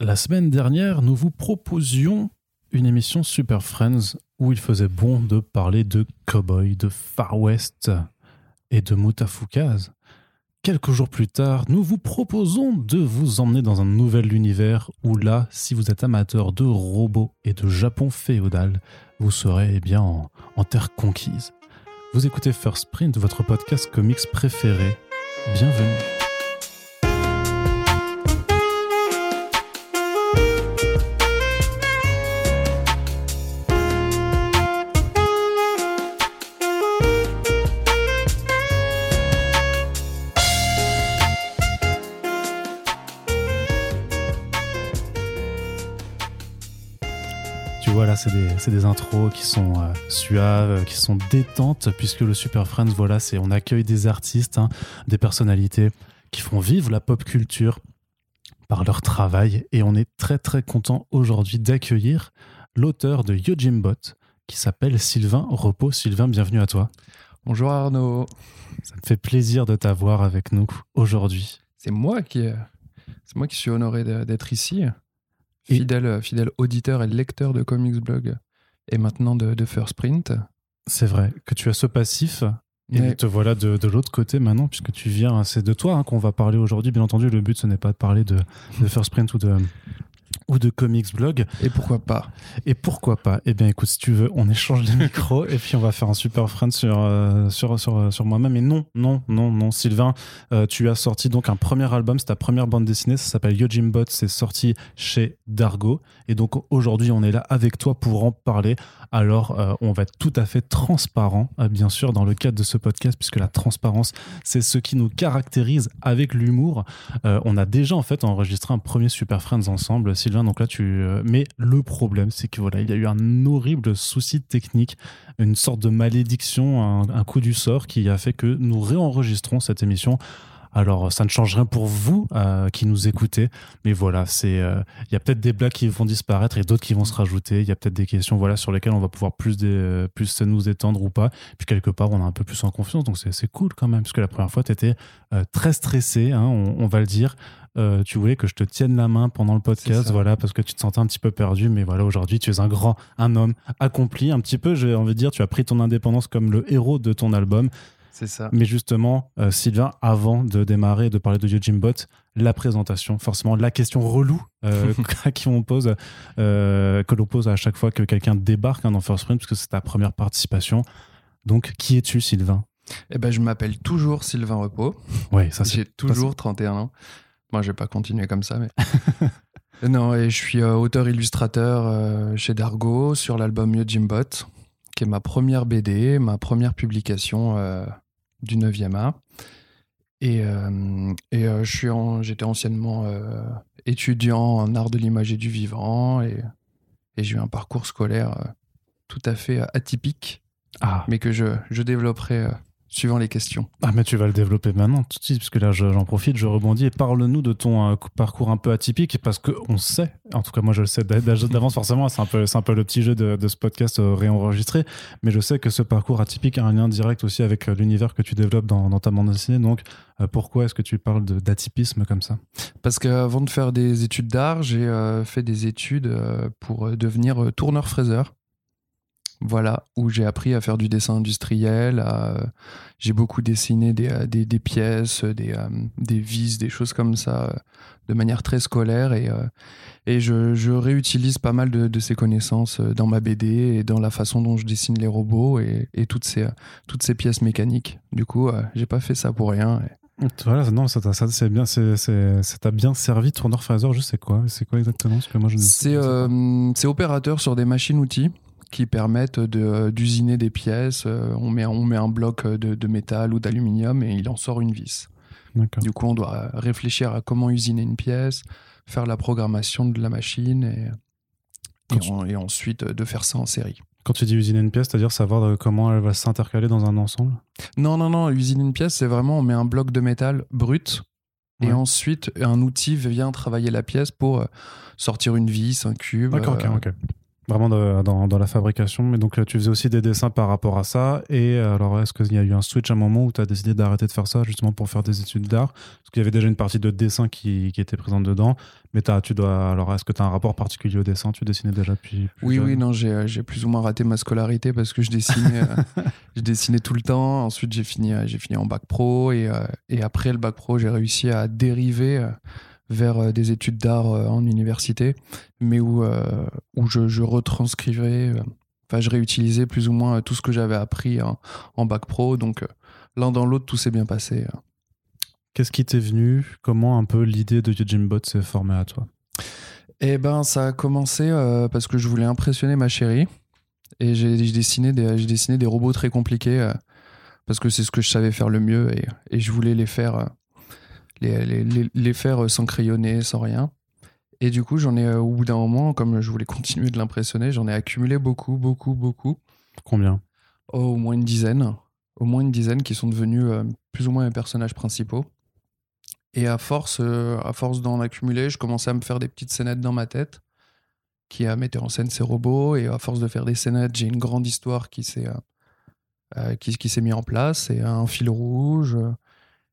La semaine dernière, nous vous proposions une émission Super Friends où il faisait bon de parler de cowboy, de Far West et de Mutafukaz. Quelques jours plus tard, nous vous proposons de vous emmener dans un nouvel univers où là, si vous êtes amateur de robots et de Japon féodal, vous serez eh bien en, en terre conquise. Vous écoutez First Print, votre podcast comics préféré. Bienvenue. C'est des, intros qui sont euh, suaves, qui sont détentes, puisque le Super Friends, voilà, c'est on accueille des artistes, hein, des personnalités qui font vivre la pop culture par leur travail, et on est très très content aujourd'hui d'accueillir l'auteur de Yojimbot, qui s'appelle Sylvain Repos. Sylvain, bienvenue à toi. Bonjour Arnaud. Ça me fait plaisir de t'avoir avec nous aujourd'hui. C'est moi qui, euh, c'est moi qui suis honoré d'être ici. Fidèle, euh, fidèle auditeur et lecteur de Comics Blog et maintenant de, de First Print. C'est vrai que tu as ce passif et Mais- te voilà de, de l'autre côté maintenant, puisque tu viens, c'est de toi hein, qu'on va parler aujourd'hui. Bien entendu, le but, ce n'est pas de parler de, de First Print ou de, ou de Comics Blog. Et pourquoi pas Et pourquoi pas Eh bien, écoute, si tu veux, on échange les micros et puis on va faire un super friend sur, euh, sur, sur, sur moi-même. Et non, non, non, non, Sylvain, euh, tu as sorti donc un premier album, c'est ta première bande dessinée, ça s'appelle Yojimbot, c'est sorti chez Dargo. Et donc aujourd'hui, on est là avec toi pour en parler. Alors, euh, on va être tout à fait transparent, bien sûr, dans le cadre de ce podcast, puisque la transparence, c'est ce qui nous caractérise avec l'humour. On a déjà en fait enregistré un premier Super Friends ensemble, Sylvain. Donc là, tu. euh, Mais le problème, c'est que voilà, il y a eu un horrible souci technique, une sorte de malédiction, un, un coup du sort qui a fait que nous réenregistrons cette émission. Alors, ça ne change rien pour vous euh, qui nous écoutez, mais voilà, c'est euh, il y a peut-être des blagues qui vont disparaître et d'autres qui vont se rajouter. Il y a peut-être des questions voilà sur lesquelles on va pouvoir plus des, plus nous étendre ou pas. Puis quelque part, on a un peu plus en confiance, donc c'est cool quand même. Parce que la première fois, tu étais très stressé, hein, on, on va le dire. Euh, tu voulais que je te tienne la main pendant le podcast, voilà, parce que tu te sentais un petit peu perdu. Mais voilà, aujourd'hui, tu es un grand, un homme accompli, un petit peu. J'ai envie de dire, tu as pris ton indépendance comme le héros de ton album. C'est ça. Mais justement, euh, Sylvain, avant de démarrer et de parler de Yojimbot, la présentation, forcément la question relou euh, à qui on pose, euh, que l'on pose à chaque fois que quelqu'un débarque hein, dans First Print, parce que c'est ta première participation. Donc, qui es-tu, Sylvain? Eh ben, je m'appelle toujours Sylvain Repos. Oui, ça c'est. J'ai toujours 31 ans. Moi, je vais pas continuer comme ça, mais. non, et je suis euh, auteur-illustrateur euh, chez Dargo sur l'album Yojimbot, qui est ma première BD, ma première publication euh, du 9e A. Et, euh, et euh, je suis en- j'étais anciennement euh, étudiant en art de l'image et du vivant, et, et j'ai eu un parcours scolaire tout à fait atypique, Ah, mais que je, je développerai suivant les questions. Ah, mais tu vas le développer maintenant, tout de suite, parce que là, je- j'en profite, je rebondis et parle-nous de ton euh, parcours un peu atypique, parce qu'on sait, en tout cas, moi je le sais d'a- d'a- d'avance, forcément, c'est un, peu, un peu le petit jeu de, de ce podcast euh, réenregistré, mais je sais que ce parcours atypique a un lien direct aussi avec euh, l'univers que tu développes dans, dans ta bande dessinée. Donc, euh, pourquoi est-ce que tu parles d'atypisme comme ça? Parce qu'avant de faire des études d'art, j'ai fait des études pour devenir tourneur-fraiseur. Voilà, où j'ai appris à faire du dessin industriel. à- J'ai beaucoup dessiné des, euh, des, des pièces, des, euh, des vis, des choses comme ça, euh, de manière très scolaire. Et, et je, je réutilise pas mal de, de ces connaissances dans ma BD et dans la façon dont je dessine les robots et, et toutes, ces, toutes ces pièces mécaniques. Du coup, j'ai pas fait ça pour rien. Et Voilà, non, ça t'a ça, c'est bien, c'est, c'est- ça t'a bien servi, tourneur fraiseur, je sais quoi, c'est quoi exactement Parce que moi, je ne C'est euh, opérateur sur des machines-outils qui permettent de- d'usiner des pièces. Euh, on, met, on met un bloc de, de métal ou d'aluminium et il en sort une vis. Du coup, on doit réfléchir à comment usiner une pièce, faire la programmation de la machine et, Quand et, tu- en- et ensuite euh, de faire ça en série. Quand tu dis usiner une pièce, c'est-à-dire savoir euh, comment elle va s'intercaler dans un ensemble? Non, non, non, usiner une pièce, c'est vraiment on met un bloc de métal brut et ensuite un outil vient travailler la pièce pour euh, sortir une vis, un cube. D'accord, ok, euh, ok. Vraiment dans, dans, la fabrication. Mais donc, tu faisais aussi des dessins par rapport à ça. Et alors, est-ce qu'il y a eu un switch à un moment où tu as décidé d'arrêter de faire ça justement pour faire des études d'art? Parce qu'il y avait déjà une partie de dessin qui, qui était présente dedans. Mais as, tu dois. Alors, est-ce que tu as un rapport particulier au dessin? Tu dessinais déjà depuis. oui, oui, non, j'ai plus ou moins raté ma scolarité parce que je dessinais, euh, je dessinais tout le temps. Ensuite, j'ai fini, j'ai fini en bac pro. Et, euh, et après le bac pro, j'ai réussi à dériver euh, vers euh, des études d'art euh, en université, mais où, euh, où je, je retranscrivais, enfin je réutilisais plus ou moins tout ce que j'avais appris en, bac pro. Donc l'un dans l'autre, tout s'est bien passé. Qu'est-ce qui t'est venu? Comment un peu l'idée de Bot s'est formée à toi? Eh ben, ça a commencé parce que je voulais impressionner ma chérie et j'ai dessiné des dessiné des robots très compliqués parce que c'est ce que je savais faire le mieux et, et je voulais les faire les, faire sans crayonner, sans rien. Et du coup, j'en ai, euh, au bout d'un moment, comme je voulais continuer de l'impressionner, j'en ai accumulé beaucoup, beaucoup, beaucoup. Combien? Oh, Au moins une dizaine. Au moins une dizaine qui sont devenus euh, plus ou moins mes personnages principaux. Et à force, euh, à force d'en accumuler, je commençais à me faire des petites scénettes dans ma tête qui a en scène ces robots. Et à force de faire des scénettes, j'ai une grande histoire qui s'est qui, qui s'est mis en place et un fil rouge.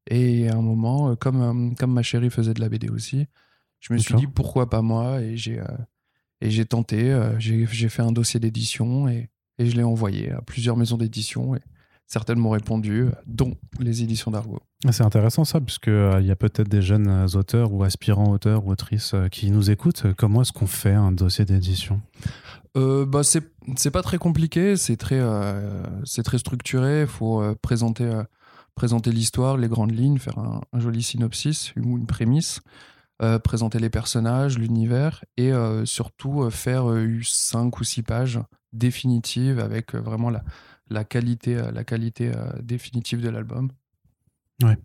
Et à un moment, euh, comme, euh, comme ma chérie faisait de la BD aussi, je me suis dit pourquoi pas moi? Et j'ai euh, et j'ai tenté, j'ai fait un dossier d'édition et, et, je l'ai envoyé à plusieurs maisons d'édition et certaines m'ont répondu, dont les éditions d'Argo. Ah, c'est intéressant ça, puisqu'il il y a peut-être des jeunes auteurs ou aspirants auteurs ou autrices qui nous écoutent. Comment est-ce qu'on fait un dossier d'édition? Euh, bah c'est pas très compliqué, c'est très, c'est très structuré. Il faut présenter présenter l'histoire, les grandes lignes, faire un, joli synopsis ou une prémisse, euh, présenter les personnages, l'univers et euh, surtout euh, faire cinq ou six pages définitives avec vraiment la, la qualité, la qualité définitive de l'album. Ouais.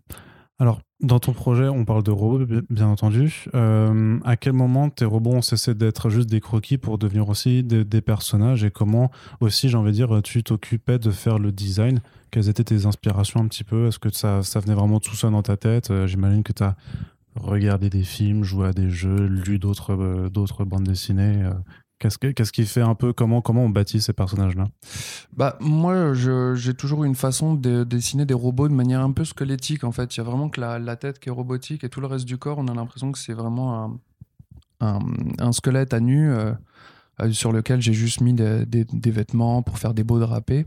Alors, dans ton projet, on parle de robots, bien entendu. à quel moment tes robots ont cessé d'être juste des croquis pour devenir aussi des, personnages et comment aussi, j'ai envie de dire, tu t'occupais de faire le design? Quelles étaient tes inspirations un petit peu? Est-ce que ça, ça venait vraiment tout seul dans ta tête? Euh, J'imagine que tu as regardé des films, joué à des jeux, lu d'autres euh, d'autres bandes dessinées. Euh. Qu'est-ce, qu'est-ce qui fait un peu comment, comment on bâtit ces personnages-là? Bah, Moi, j'ai toujours une façon de dessiner des robots de manière un peu squelettique. En fait, il y a vraiment que la, la, tête qui est robotique et tout le reste du corps, on a l'impression que c'est vraiment un, un, squelette à nu sur lequel j'ai juste mis des, des, des, vêtements pour faire des beaux drapés.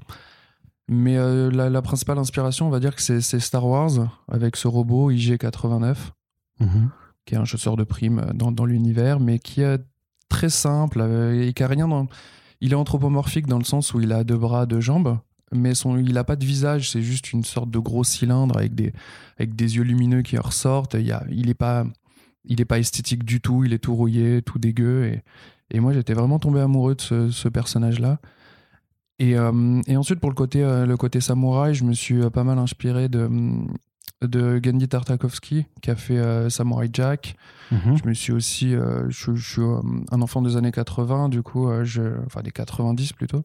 Mais euh, la, principale inspiration, on va dire que c'est Star Wars, avec ce robot IG-89, mhm. qui est un chasseur de primes dans, dans l'univers, mais qui est très simple euh, et qui a rien dans... Il est anthropomorphique dans le sens où il a deux bras, deux jambes, mais son, il n'a pas de visage, c'est juste une sorte de gros cylindre avec des, avec des yeux lumineux qui ressortent. Il, a, il n'est pas, il pas esthétique du tout, il est tout rouillé, tout dégueu. Et, et moi, j'étais vraiment tombé amoureux de ce, personnage-là. Et, euh, et, ensuite, pour le côté, euh, le côté samouraï, je me suis euh, pas mal inspiré de, de Gandhi Tartakovsky, qui a fait Samurai Jack. Mhm. Je me suis aussi. je, suis un enfant des années 80, du coup, je, enfin des 90 plutôt.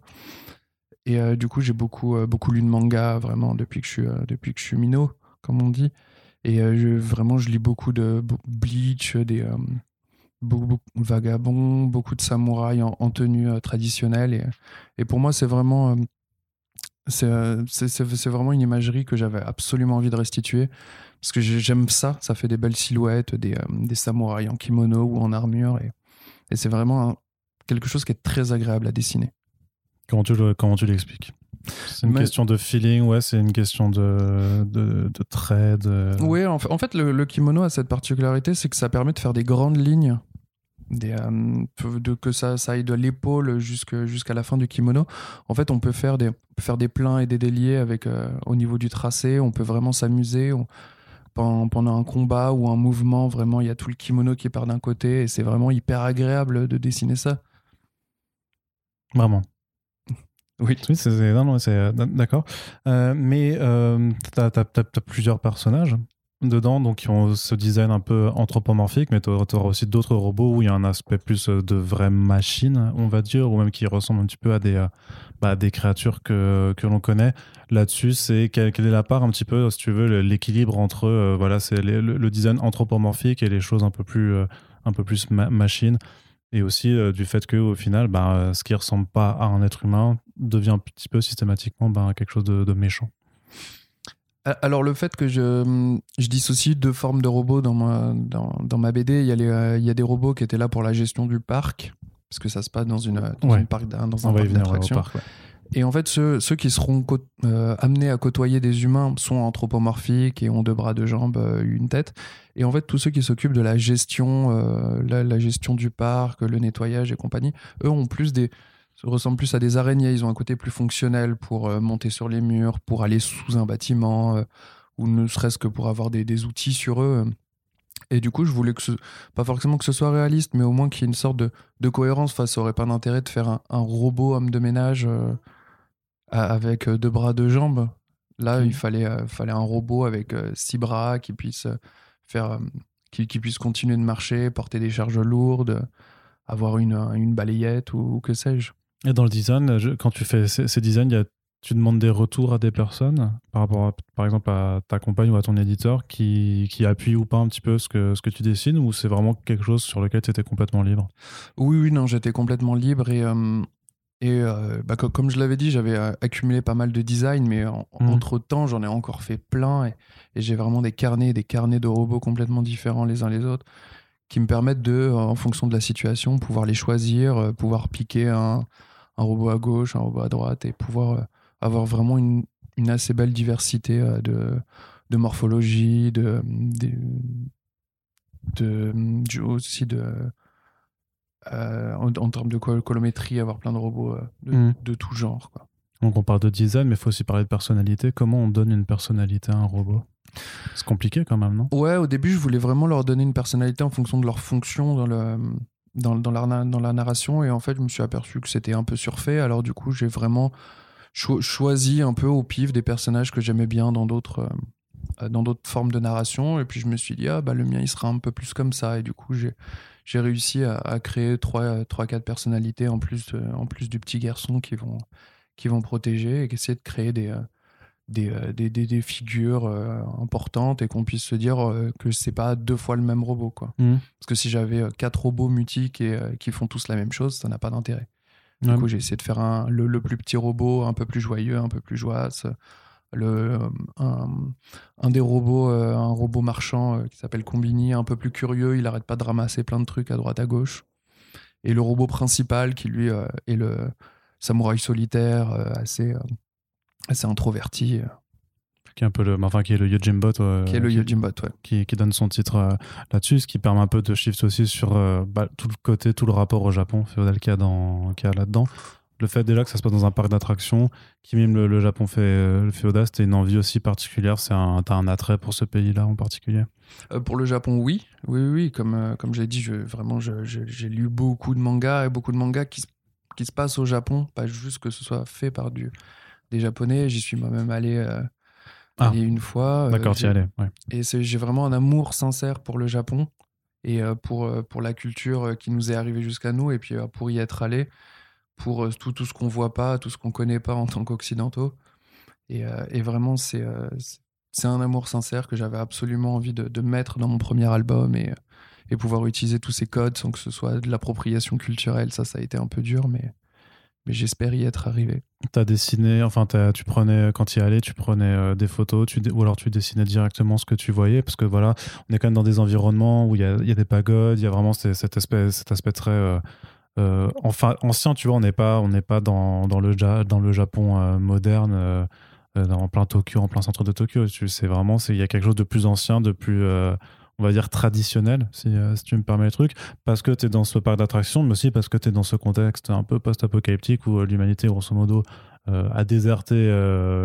Et du coup, j'ai beaucoup, beaucoup lu de manga, vraiment, depuis que je suis, depuis que je suis minot, comme on dit. Et je, vraiment, je lis beaucoup de Bleach, des, beaucoup, de vagabonds, beaucoup de samouraïs en, tenue euh, traditionnelle. Et, et, pour moi, c'est vraiment, euh, euh, c'est vraiment une imagerie que j'avais absolument envie de restituer. Parce que j'aime ça, ça fait des belles silhouettes, des, des samouraïs en kimono ou en armure. Et, et c'est vraiment quelque chose qui est très agréable à dessiner. Comment tu, comment tu l'expliques? C'est une question de feeling, ouais, c'est une question de, de, de trait. Oui, en fait, en fait le, kimono a cette particularité, c'est que ça permet de faire des grandes lignes des, euh, de, que ça, ça aille de l'épaule jusqu'à la fin du kimono. En fait, on peut faire des, faire des pleins et des déliés avec, euh, au niveau du tracé. On peut vraiment s'amuser. Pendant, pendant, un combat ou un mouvement, vraiment, il y a tout le kimono qui part d'un côté et c'est vraiment hyper agréable de dessiner ça. Vraiment. Oui, oui c'est euh, d'accord. mais tu as, as, plusieurs personnages dedans, donc qui ont ce design un peu anthropomorphique, mais tu auras aussi d'autres robots où il y a un aspect plus euh, de vraies machines, on va dire, ou même qui ressemblent un petit peu à des, euh, bah, des créatures que, que l'on connaît. Là-dessus, c'est quelle, est la part un petit peu, si tu veux, l'équilibre entre euh, voilà, c'est le, design anthropomorphique et les choses un peu plus, un peu plus machine. et aussi euh, du fait que au final, ben, ce qui ressemble pas à un être humain devient un petit peu systématiquement ben, quelque chose de, méchant. Alors le fait que je, je dissocie deux formes de robots dans ma, dans, ma BD, il y, a les, il y a des robots qui étaient là pour la gestion du parc, parce que ça se passe dans, une, dans, parc, dans un parc d'attractions. Et en fait, ceux, ceux qui seront euh, amenés à côtoyer des humains sont anthropomorphiques et ont deux bras, deux jambes, euh, une tête. Et en fait, tous ceux qui s'occupent de la gestion, euh, la, gestion du parc, le nettoyage et compagnie, eux ont plus des ressemblent plus à des araignées. Ils ont un côté plus fonctionnel pour monter sur les murs, pour aller sous un bâtiment, ou ne serait-ce que pour avoir des, des outils sur eux. Et du coup, je voulais que ce, pas forcément que ce soit réaliste, mais au moins qu'il y ait une sorte de, de cohérence. Enfin, ça aurait pas d'intérêt de faire un, un, robot homme de ménage euh, avec euh, deux bras, deux jambes. Là, il fallait, euh, fallait un robot avec six bras qui puisse faire, qui, qui, puisse continuer de marcher, porter des charges lourdes, avoir une, une balayette ou, que sais-je. Et dans le design, quand tu fais ces, ces designs, il y a tu demandes des retours à des personnes par rapport, à, par exemple, à ta compagne ou à ton éditeur qui, qui appuie ou pas un petit peu ce que, ce que tu dessines ou c'est vraiment quelque chose sur lequel tu étais complètement libre? Oui, oui, non, j'étais complètement libre et, euh, et euh, bah, comme je l'avais dit, j'avais euh, accumulé pas mal de design, mais mmh. entre temps, j'en ai encore fait plein et, et j'ai vraiment des carnets, des carnets de robots complètement différents les uns les autres qui me permettent de, en fonction de la situation, pouvoir les choisir, pouvoir piquer un, un robot à gauche, un robot à droite et pouvoir avoir vraiment une, une assez belle diversité euh, de, de morphologie, de, de, aussi de euh, en, termes de colométrie, avoir plein de robots euh, de, de, tout genre. Quoi. Donc on parle de design, mais il faut aussi parler de personnalité. Comment on donne une personnalité à un robot? C'est compliqué quand même, non? Ouais, au début, je voulais vraiment leur donner une personnalité en fonction de leur fonction dans, le, dans, dans, la, dans la narration, et en fait, je me suis aperçu que c'était un peu surfait. Alors du coup, j'ai vraiment choisi un peu au pif des personnages que j'aimais bien dans d'autres euh, dans d'autres formes de narration et puis je me suis dit ah bah le mien il sera un peu plus comme ça et du coup j'ai réussi à, créer trois trois quatre personnalités en plus en plus du petit garçon qui vont qui vont protéger et essayer de créer des euh, euh, des, des, des, figures importantes et qu'on puisse se dire que c'est pas deux fois le même robot quoi mmh. parce que si j'avais quatre robots mutiques et qui font tous la même chose ça n'a pas d'intérêt du coup, j'ai essayé de faire un, le, plus petit robot, un peu plus joyeux, un peu plus joyeux. Le, un, des robots, euh, un robot marchand euh, qui s'appelle Combini, un peu plus curieux, il arrête pas de ramasser plein de trucs à droite à gauche. Et le robot principal, qui lui euh, est le samouraï solitaire, assez, assez introverti, qui est un peu le, enfin, qui est le Yojimbot. qui est le Yojimbot, ouais. Qui, qui, donne son titre euh, là-dessus, ce qui permet un peu de shift aussi sur euh, bah, tout le côté, tout le rapport au Japon féodal qu'il y a, dans, qu'il y a là-dedans. Le fait déjà que ça se passe dans un parc d'attractions qui mime le, Japon fait, euh, le féodal, c'était une envie aussi particulière. C'est un, t'as un attrait pour ce pays-là en particulier? Pour le Japon, oui. Oui, oui. Comme, comme j'ai dit, je, vraiment, j'ai lu beaucoup de mangas et beaucoup de mangas qui, qui se passent au Japon. Pas juste que ce soit fait par du, des Japonais. J'y suis moi-même allé ah. une fois. Euh, D'accord, tu y allais. Et j'ai vraiment un amour sincère pour le Japon et euh, pour, euh, pour la culture qui nous est arrivée jusqu'à nous et puis pour y être allé, pour tout, tout ce qu'on voit pas, tout ce qu'on connaît pas en tant qu'occidentaux. Et, et, vraiment, c'est c'est un amour sincère que j'avais absolument envie de, de, mettre dans mon premier album et, et pouvoir utiliser tous ces codes sans que ce soit de l'appropriation culturelle. Ça, ça a été un peu dur, mais mais j'espère y être arrivé. Tu as dessiné, enfin tu prenais, quand tu y allais, tu prenais euh, des photos, ou alors tu dessinais directement ce que tu voyais, parce que voilà, on est quand même dans des environnements où il y a, y a, des pagodes, il y a vraiment cet aspect, cet aspect très euh, euh, enfin, ancien, tu vois, on n'est pas, on n'est pas dans, dans, le, dans le Japon moderne, en plein Tokyo, en plein centre de Tokyo. C'est vraiment, il y a quelque chose de plus ancien, de plus on va dire, traditionnel, euh, si, tu me permets le truc, parce que tu es dans ce parc d'attractions, mais aussi parce que tu es dans ce contexte un peu post-apocalyptique où euh, l'humanité, grosso modo, euh, a déserté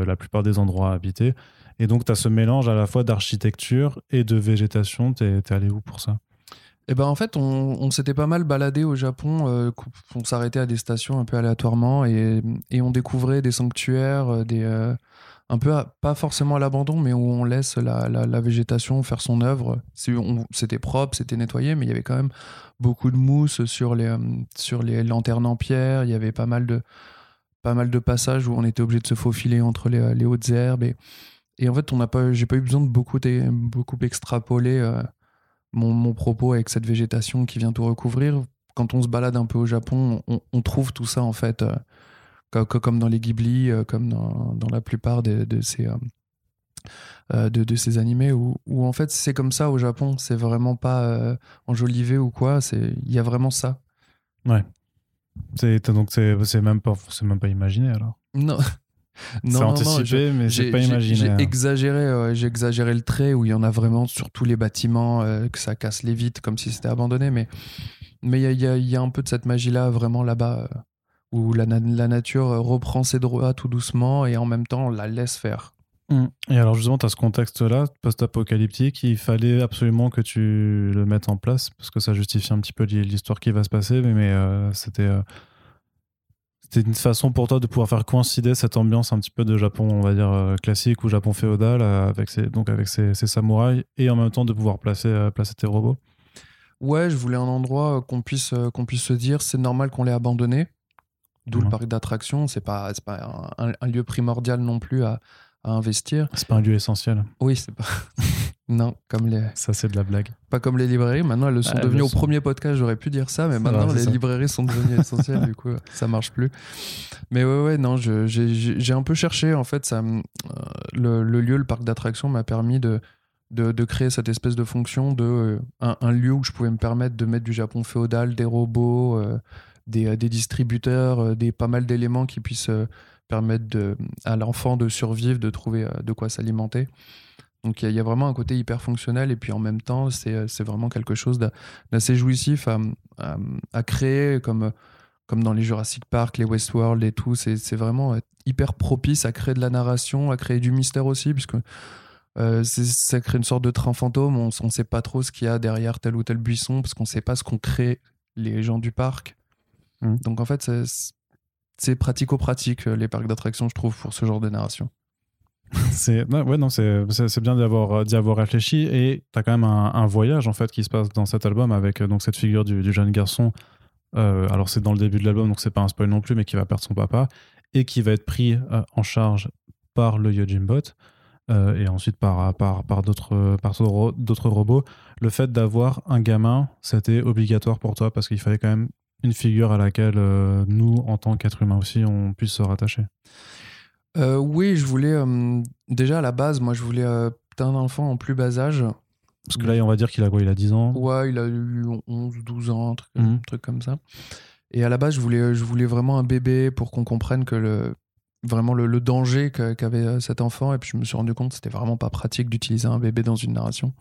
la plupart des endroits habités. Et donc, tu as ce mélange à la fois d'architecture et de végétation. Tu es, allé où pour ça? Eh ben en fait, on, s'était pas mal baladé au Japon. on s'arrêtait à des stations un peu aléatoirement et, et on découvrait des sanctuaires, des, un peu pas forcément à l'abandon, mais où on laisse la, la, végétation faire son œuvre. C'était propre, c'était nettoyé, mais il y avait quand même beaucoup de mousse sur les, euh, sur les lanternes en pierre. Il y avait pas mal de, pas mal de passages où on était obligé de se faufiler entre les, les hautes herbes. Et, et en fait, on n'a pas, j'ai pas eu besoin de beaucoup, beaucoup extrapoler euh, mon, mon, propos avec cette végétation qui vient tout recouvrir. quand on se balade un peu au Japon, on, trouve tout ça en fait, comme, dans les Ghibli, comme dans, dans la plupart de, de ces de, de, ces animés où, où en fait c'est comme ça au Japon, c'est vraiment pas enjolivé ou quoi, il y a vraiment ça. Ouais. C'est donc c'est même pas c'est même pas imaginé alors. Non. c'est anticipé, mais c'est pas imaginé. J'ai hein. exagéré, j'ai exagéré le trait où il y en a vraiment sur tous les bâtiments, euh, que ça casse les vitres comme si c'était abandonné. Mais mais il y a, y a, un peu de cette magie-là vraiment là-bas euh, où la, la, nature reprend ses droits tout doucement et en même temps on la laisse faire. Mmh. Et alors justement, tu as ce contexte-là, post-apocalyptique, il fallait absolument que tu le mettes en place, parce que ça justifie un petit peu l'histoire qui va se passer, mais, euh, c'était c'était une façon pour toi de pouvoir faire coïncider cette ambiance un petit peu de Japon, on va dire, euh, classique ou Japon féodal, euh, avec ses, donc avec ses, samouraïs, et en même temps de pouvoir placer, euh, placer tes robots Ouais, je voulais un endroit qu'on puisse, qu'on puisse se dire, c'est normal qu'on l'ait abandonné, d'où le parc d'attractions, c'est pas, pas un, lieu primordial non plus à, à investir. C'est pas un lieu essentiel. Oui, c'est pas. non, comme les. Ça, c'est de la blague. Pas comme les librairies. Maintenant, elles le sont devenues. Au premier podcast, j'aurais pu dire ça, mais maintenant, les librairies sont devenues essentielles. du coup, ça marche plus. Mais ouais, ouais, non, j'ai un peu cherché. En fait, ça, euh, le, lieu, le parc d'attractions, m'a permis de, de, créer cette espèce de fonction de euh, un, lieu où je pouvais me permettre de mettre du Japon féodal, des robots, euh, des, des, distributeurs, des pas mal d'éléments qui puissent permettre de, à l'enfant de survivre, de trouver euh, de quoi s'alimenter. Donc il y, a vraiment un côté hyper fonctionnel et puis en même temps, c'est euh, vraiment quelque chose d'assez jouissif à, créer comme, comme dans les Jurassic Park, les Westworld et tout. C'est vraiment euh, hyper propice à créer de la narration, à créer du mystère aussi, puisque ça crée une sorte de train fantôme. On ne sait pas trop ce qu'il y a derrière tel ou tel buisson parce qu'on ne sait pas ce qu'ont créé les gens du parc. Mmh. Donc en fait, c'est pratico-pratique, euh, les parcs d'attractions, je trouve, pour ce genre de narration. c'est ouais non c'est bien d'y avoir d'y avoir réfléchi et tu as quand même un, voyage en fait qui se passe dans cet album avec euh, donc cette figure du, jeune garçon euh, alors c'est dans le début de l'album donc c'est pas un spoil non plus mais qui va perdre son papa et qui va être pris en charge par le Yojimbot et ensuite par par par d'autres par d'autres robots le fait d'avoir un gamin c'était obligatoire pour toi parce qu'il fallait quand même une figure à laquelle euh, nous, en tant qu'êtres humains aussi, on puisse se rattacher euh, Oui, je voulais. Euh, déjà, à la base, moi, je voulais un enfant en plus bas âge. Parce que là, on va dire qu'il a quoi Il a 10 ans? Ouais, il a eu 11, 12 ans, un truc, mhm. truc, comme ça. Et à la base, je voulais, je voulais vraiment un bébé pour qu'on comprenne que le, vraiment le, danger qu'avait cet enfant. Et puis, je me suis rendu compte que c'était vraiment pas pratique d'utiliser un bébé dans une narration.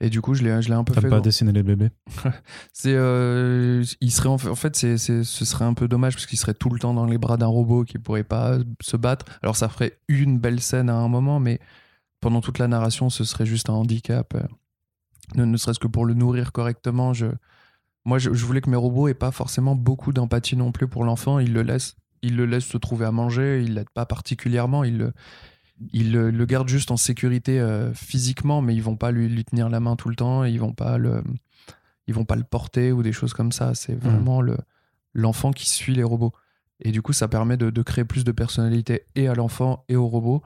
Et du coup, je l'ai, je l'ai un peu fait. pas dessiner les bébés C'est, euh, il serait en fait, c'est, c'est, ce serait un peu dommage parce qu'il serait tout le temps dans les bras d'un robot qui pourrait pas se battre. Alors, ça ferait une belle scène à un moment, mais pendant toute la narration, ce serait juste un handicap. Euh, ne, ne serait-ce que pour le nourrir correctement. Je, moi, je, voulais que mes robots aient pas forcément beaucoup d'empathie non plus pour l'enfant. Ils le laissent, ils le laissent se trouver à manger. Ils l'aident pas particulièrement. Ils le, ils le, gardent juste en sécurité euh, physiquement, mais ils vont pas lui, lui, tenir la main tout le temps, ils vont pas le, ils vont pas le porter ou des choses comme ça. C'est hmm. vraiment le l'enfant qui suit les robots. Et du coup, ça permet de, de créer plus de personnalité et à l'enfant et au robot.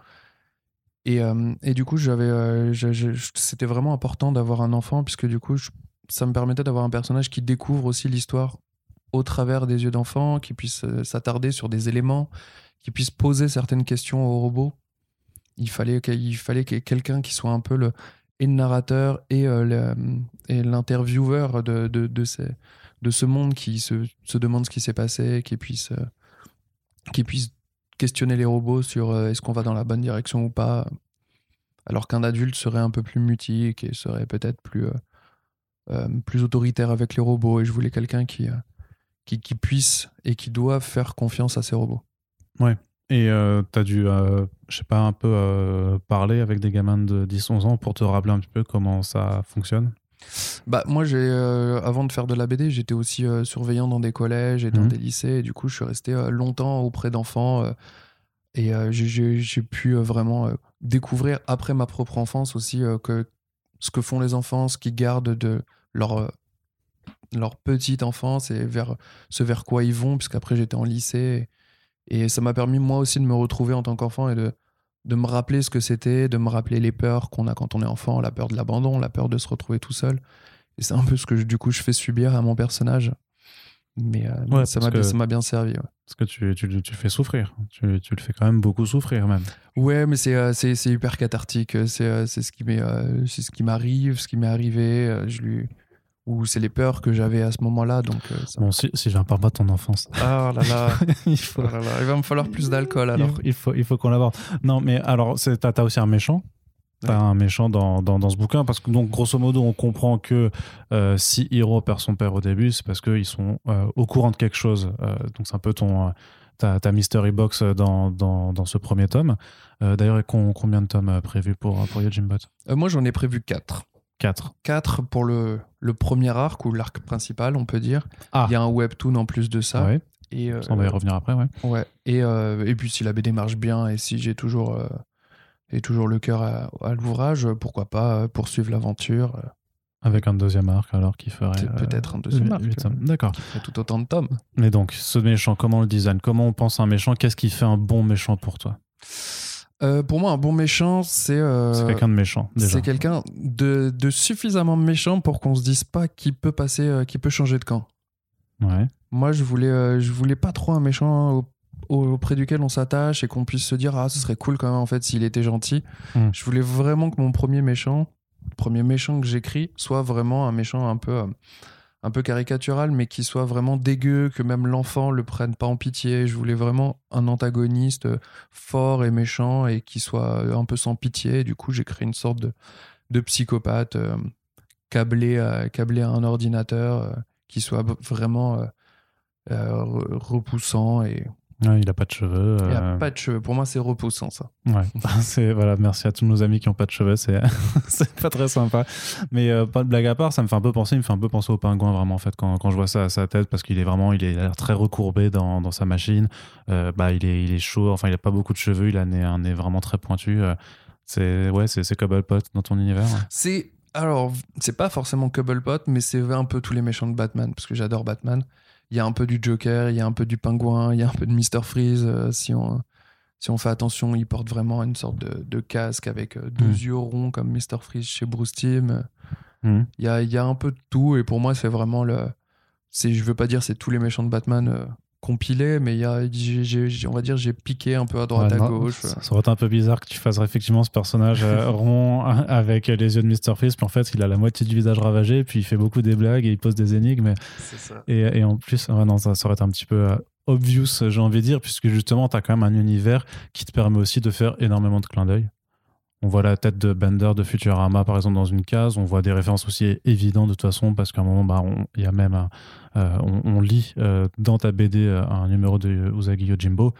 Et, euh, et du coup, j'avais, euh, c'était vraiment important d'avoir un enfant, puisque du coup, ça me permettait d'avoir un personnage qui découvre aussi l'histoire au travers des yeux d'enfant, qui puisse s'attarder sur des éléments, qui puisse poser certaines questions au robot il fallait qu'il fallait quelqu'un qui soit un peu le, et narrateur et, euh, l'intervieweur de, de, de, de, ce monde qui se, se demande ce qui s'est passé, qui puisse, euh, qui puisse questionner les robots sur euh, est-ce qu'on va dans la bonne direction ou pas, alors qu'un adulte serait un peu plus mutique et serait peut-être plus, plus autoritaire avec les robots. Et je voulais quelqu'un qui, qui, qui puisse et qui doit faire confiance à ces robots. Ouais. Et euh, tu as dû, euh, je sais pas, un peu euh, parler avec des gamins de 10-11 ans pour te rappeler un petit peu comment ça fonctionne? Bah, moi, j'ai, avant de faire de la BD, j'étais aussi surveillant dans des collèges et dans mhm. des lycées. Et du coup, je suis resté longtemps auprès d'enfants. et j'ai, pu vraiment découvrir, après ma propre enfance aussi, que ce que font les enfants, ce qu'ils gardent de leur, leur petite enfance et vers ce vers quoi ils vont, puisqu'après, j'étais en lycée. Et ça m'a permis moi aussi de me retrouver en tant qu'enfant et de, de me rappeler ce que c'était, de me rappeler les peurs qu'on a quand on est enfant, la peur de l'abandon, la peur de se retrouver tout seul. Et c'est un peu ce que du coup je fais subir à mon personnage. Mais euh, Ouais, ça m'a que- ça m'a bien servi. ouais. Parce que tu, tu, tu le fais souffrir. Tu, tu le fais quand même beaucoup souffrir, même. Ouais, mais c'est euh, c'est c'est hyper cathartique. C'est euh, c'est ce qui m'est c'est ce qui m'arrive, ce qui m'est arrivé. je lui ou c'est les peurs que j'avais à ce moment-là. Donc euh, ça- Bon, si, si j'en parle pas de ton enfance, ah là là, il faut, oh là là, il va me falloir plus d'alcool alors. il faut, il faut qu'on l'aborde. Non, mais alors, t'as as aussi un méchant. T'as Ouais. un méchant dans, dans, dans ce bouquin parce que donc grosso modo on comprend que euh, si Hiro perd son père au début c'est parce qu'ils sont euh, au courant de quelque chose donc c'est un peu ton ta, ta mystery box dans, dans, dans ce premier tome d'ailleurs combien de tomes prévus pour, pour Yojimbot Euh, moi j'en ai prévu 4. 4 4 pour le, le premier arc ou l'arc principal, on peut dire. Ah. Il y a un webtoon en plus de ça. ouais Et, euh, on va y revenir après ouais Ouais. Et, euh, et puis si la BD marche bien et si j'ai toujours, euh, et toujours le cœur à, à l'ouvrage, pourquoi pas euh, poursuivre l'aventure. euh, avec un deuxième arc alors qui ferait euh, peut-être un deuxième huit- arc, euh. d'accord tout autant de tomes. mais donc ce méchant comment on le design? Comment on pense à un méchant? Qu'est-ce qui fait un bon méchant pour toi? Euh, pour moi, un bon méchant, c'est euh, c'est quelqu'un de méchant déjà c'est quelqu'un de, de suffisamment méchant pour qu'on se dise pas qu'il peut passer, euh, qu'il peut changer de camp. ouais Moi, je voulais, je voulais pas trop un méchant au- au- auprès duquel on s'attache et qu'on puisse se dire ah ce serait cool quand même en fait s'il était gentil. Hmm. Je voulais vraiment que mon premier méchant, premier méchant que j'écris, soit vraiment un méchant un peu, un peu caricatural, mais qui soit vraiment dégueu, que même l'enfant le prenne pas en pitié. Je voulais vraiment un antagoniste euh, fort et méchant et qui soit euh, un peu sans pitié. Du coup, j'ai créé une sorte de, psychopathe euh, câblé, à, un ordinateur qui soit vraiment re- repoussant et, Ouais, il a pas de cheveux et a euh, pas de cheveux. Pour moi, c'est repoussant ça. Ouais, c'est voilà, merci à tous nos amis qui ont pas de cheveux, c'est pas très sympa. Mais euh, pas de blague à part, ça me fait un peu penser, il me fait un peu penser au pingouin vraiment en fait quand, quand je vois ça à sa tête parce qu'il est vraiment, il est il a l'air très recourbé dans, dans sa machine. Euh, bah il est il est chaud, enfin il a pas beaucoup de cheveux, il a un nez, un nez vraiment très pointu. c'est ouais, c'est c'est Cobblepot dans ton univers. C'est alors c'est pas forcément Cobblepot, mais c'est un peu tous les méchants de Batman parce que j'adore Batman. Il y a un peu du Joker, il y a un peu du Pingouin, il y a un peu de Mister Freeze. euh, si on si on fait attention, il porte vraiment une sorte de, de casque avec euh, deux Mm. yeux ronds comme Mister Freeze chez Bruce Timm. Mhm. Il y a, il y a un peu de tout et pour moi c'est vraiment le. Je veux pas dire c'est tous les méchants de Batman euh, compilés, mais y a on va dire j'ai piqué un peu à droite Ouais, à gauche. Ça, ça aurait été un peu bizarre que tu fasses effectivement ce personnage euh, rond avec les yeux de Mr. Freeze, puis en fait il a la moitié du visage ravagé, puis il fait beaucoup des blagues et il pose des énigmes. Ça. Et, et en plus, ouais, non, ça, ça aurait été un petit peu euh, obvious, j'ai envie de dire, puisque justement, tu as quand même un univers qui te permet aussi de faire énormément de clins d'œil. On voit la tête de Bender de Futurama, par exemple, dans une case. On voit des références aussi évidentes, de toute façon, parce qu'à un moment, bah, on- y a même euh, on, on lit euh, dans ta BD euh, un numéro de Usagi Yojimbo.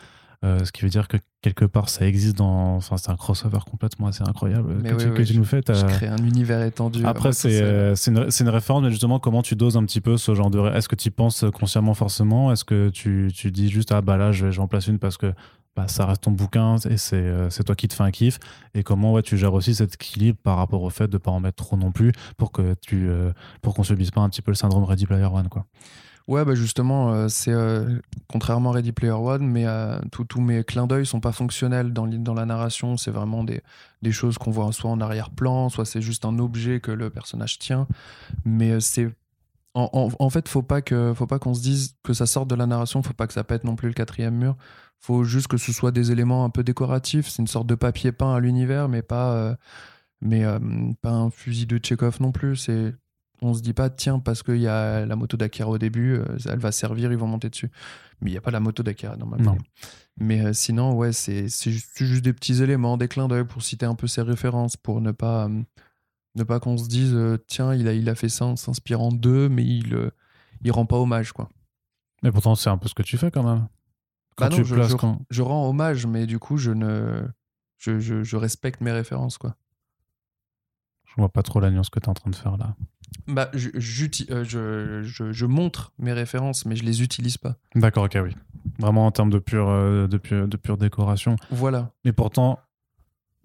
euh, ce qui veut dire que quelque part ça existe dans. Enfin, c'est un crossover complètement assez incroyable Mais que, oui, tu, oui, que tu je- nous fais. Je T'as- crée un univers étendu. après, Ouais, c'est c'est une, une référence, mais justement, comment tu doses un petit peu ce genre de. Est-ce que tu y penses consciemment forcément? Est-ce que tu, tu dis juste, ah bah là, je- j'en place une parce que bah, ça reste ton bouquin et c'est euh, c'est toi qui te fais un kiff Et comment ouais, tu gères aussi cet équilibre par rapport au fait de pas en mettre trop non plus pour que tu euh, pour qu'on subisse pas un petit peu le syndrome Ready Player One quoi. Ouais, bah justement, euh, c'est contrairement à Ready Player One, mais tous mes clins d'œil sont pas fonctionnels dans, dans la narration. C'est vraiment des, des choses qu'on voit soit en arrière-plan, soit c'est juste un objet que le personnage tient. Mais c'est en, en, en fait, faut pas que faut pas qu'on se dise que ça sorte de la narration. Faut pas que ça pète non plus le quatrième mur. Faut juste que ce soit des éléments un peu décoratifs. C'est une sorte de papier peint à l'univers, mais pas euh, mais euh, pas un fusil de Tchekhov non plus. C'est on se dit pas tiens parce qu'il y a la moto d'Akira au début, euh, elle va servir, ils vont monter dessus. Mais il n'y a pas la moto d'Akira dans ma Non. BD. Mais sinon ouais c'est c'est juste, juste des petits éléments, des clins d'œil pour citer un peu ses références, pour ne pas ne pas qu'on se dise tiens il a il a fait ça en s'inspirant d'eux, mais il il rend pas hommage quoi. Mais pourtant, c'est un peu ce que tu fais quand même. Quand Bah non, tu je- places je- quand. Je rends hommage, mais du coup je ne je, je, respecte mes références quoi. Je vois pas trop la nuance que tu es en train de faire là. Bah, je, euh, je, je, je montre mes références, mais je les utilise pas. D'accord, ok, oui. Vraiment en termes de pure, euh, de pure, de pure décoration. Voilà. Mais pourtant,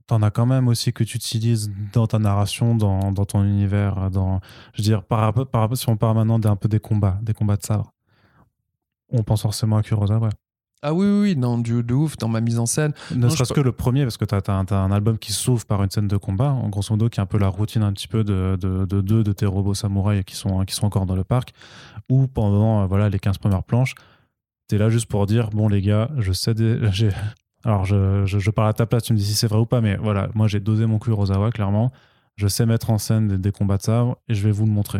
t'en as quand même aussi que tu utilises dans ta narration, dans, dans ton univers. Dans, je veux dire, par rapport, par rapport, si on parle maintenant d'un peu des combats, des combats de sabre, on pense forcément à Kurosawa. Ah oui, oui, oui, non, du, de ouf, dans ma mise en scène. Ne Non, serait-ce que le premier, parce que tu as, un album qui s'ouvre par une scène de combat, en grosso modo, qui est un peu la routine un petit peu de, de, de deux de tes robots samouraïs qui sont, qui sont encore dans le parc, où pendant euh, voilà, les 15 premières planches, tu es là juste pour dire, bon les gars, je sais... j'ai- Alors je, je, je parle à ta place, tu me dis si c'est vrai ou pas, mais voilà, moi j'ai dosé mon cul Rosawa, clairement. Je sais mettre en scène des, des combats de sabre et je vais vous le montrer.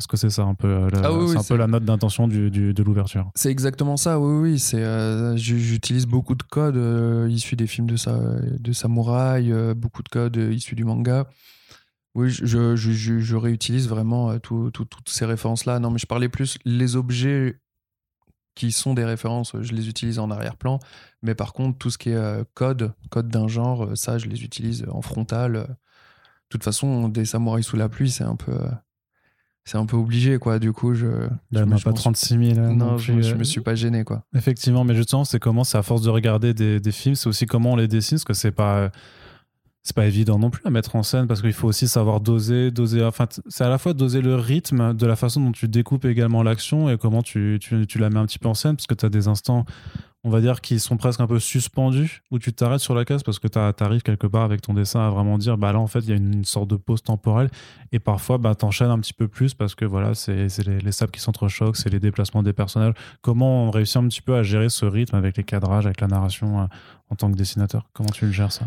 Est-ce que c'est ça un peu, euh, la, Ah oui, c'est oui, un peu la note d'intention du, du- de l'ouverture? C'est exactement ça, oui, oui. C'est, euh, j'utilise beaucoup de codes euh, issus des films de, sa, de samouraï, euh, beaucoup de codes issus du manga. Oui, je, je, je- je- je réutilise vraiment tout- tout- toutes ces références-là. Non, mais je parlais plus les objets qui sont des références, je les utilise en arrière-plan. Mais par contre, tout ce qui est code, code d'un genre, ça, je les utilise en frontal. De toute façon, des samouraïs sous la pluie, c'est un peu, c'est un peu obligé, quoi. Du coup, je, Là, je me- pas m'en suis- 36 000. là, non, je, je euh, me suis pas gêné, quoi. Effectivement, mais justement, c'est comment c'est à force de regarder des, des films, c'est aussi comment on les dessine, parce que c'est pas c'est pas évident non plus à mettre en scène, parce qu'il faut aussi savoir doser, doser. Enfin, c'est à la fois doser le rythme de la façon dont tu découpes également l'action et comment tu, tu, tu la mets un petit peu en scène, parce que tu as des instants, on va dire, qui sont presque un peu suspendus, où tu t'arrêtes sur la case parce que tu arrives quelque part avec ton dessin à vraiment dire, bah là en fait il y a une, sorte de pause temporelle, et parfois bah t'enchaînes un petit peu plus parce que voilà, c'est les, les sables qui s'entrechoquent, c'est les déplacements des personnages. Comment on réussit un petit peu à gérer ce rythme avec les cadrages, avec la narration euh, en tant que dessinateur? Comment tu le gères ça?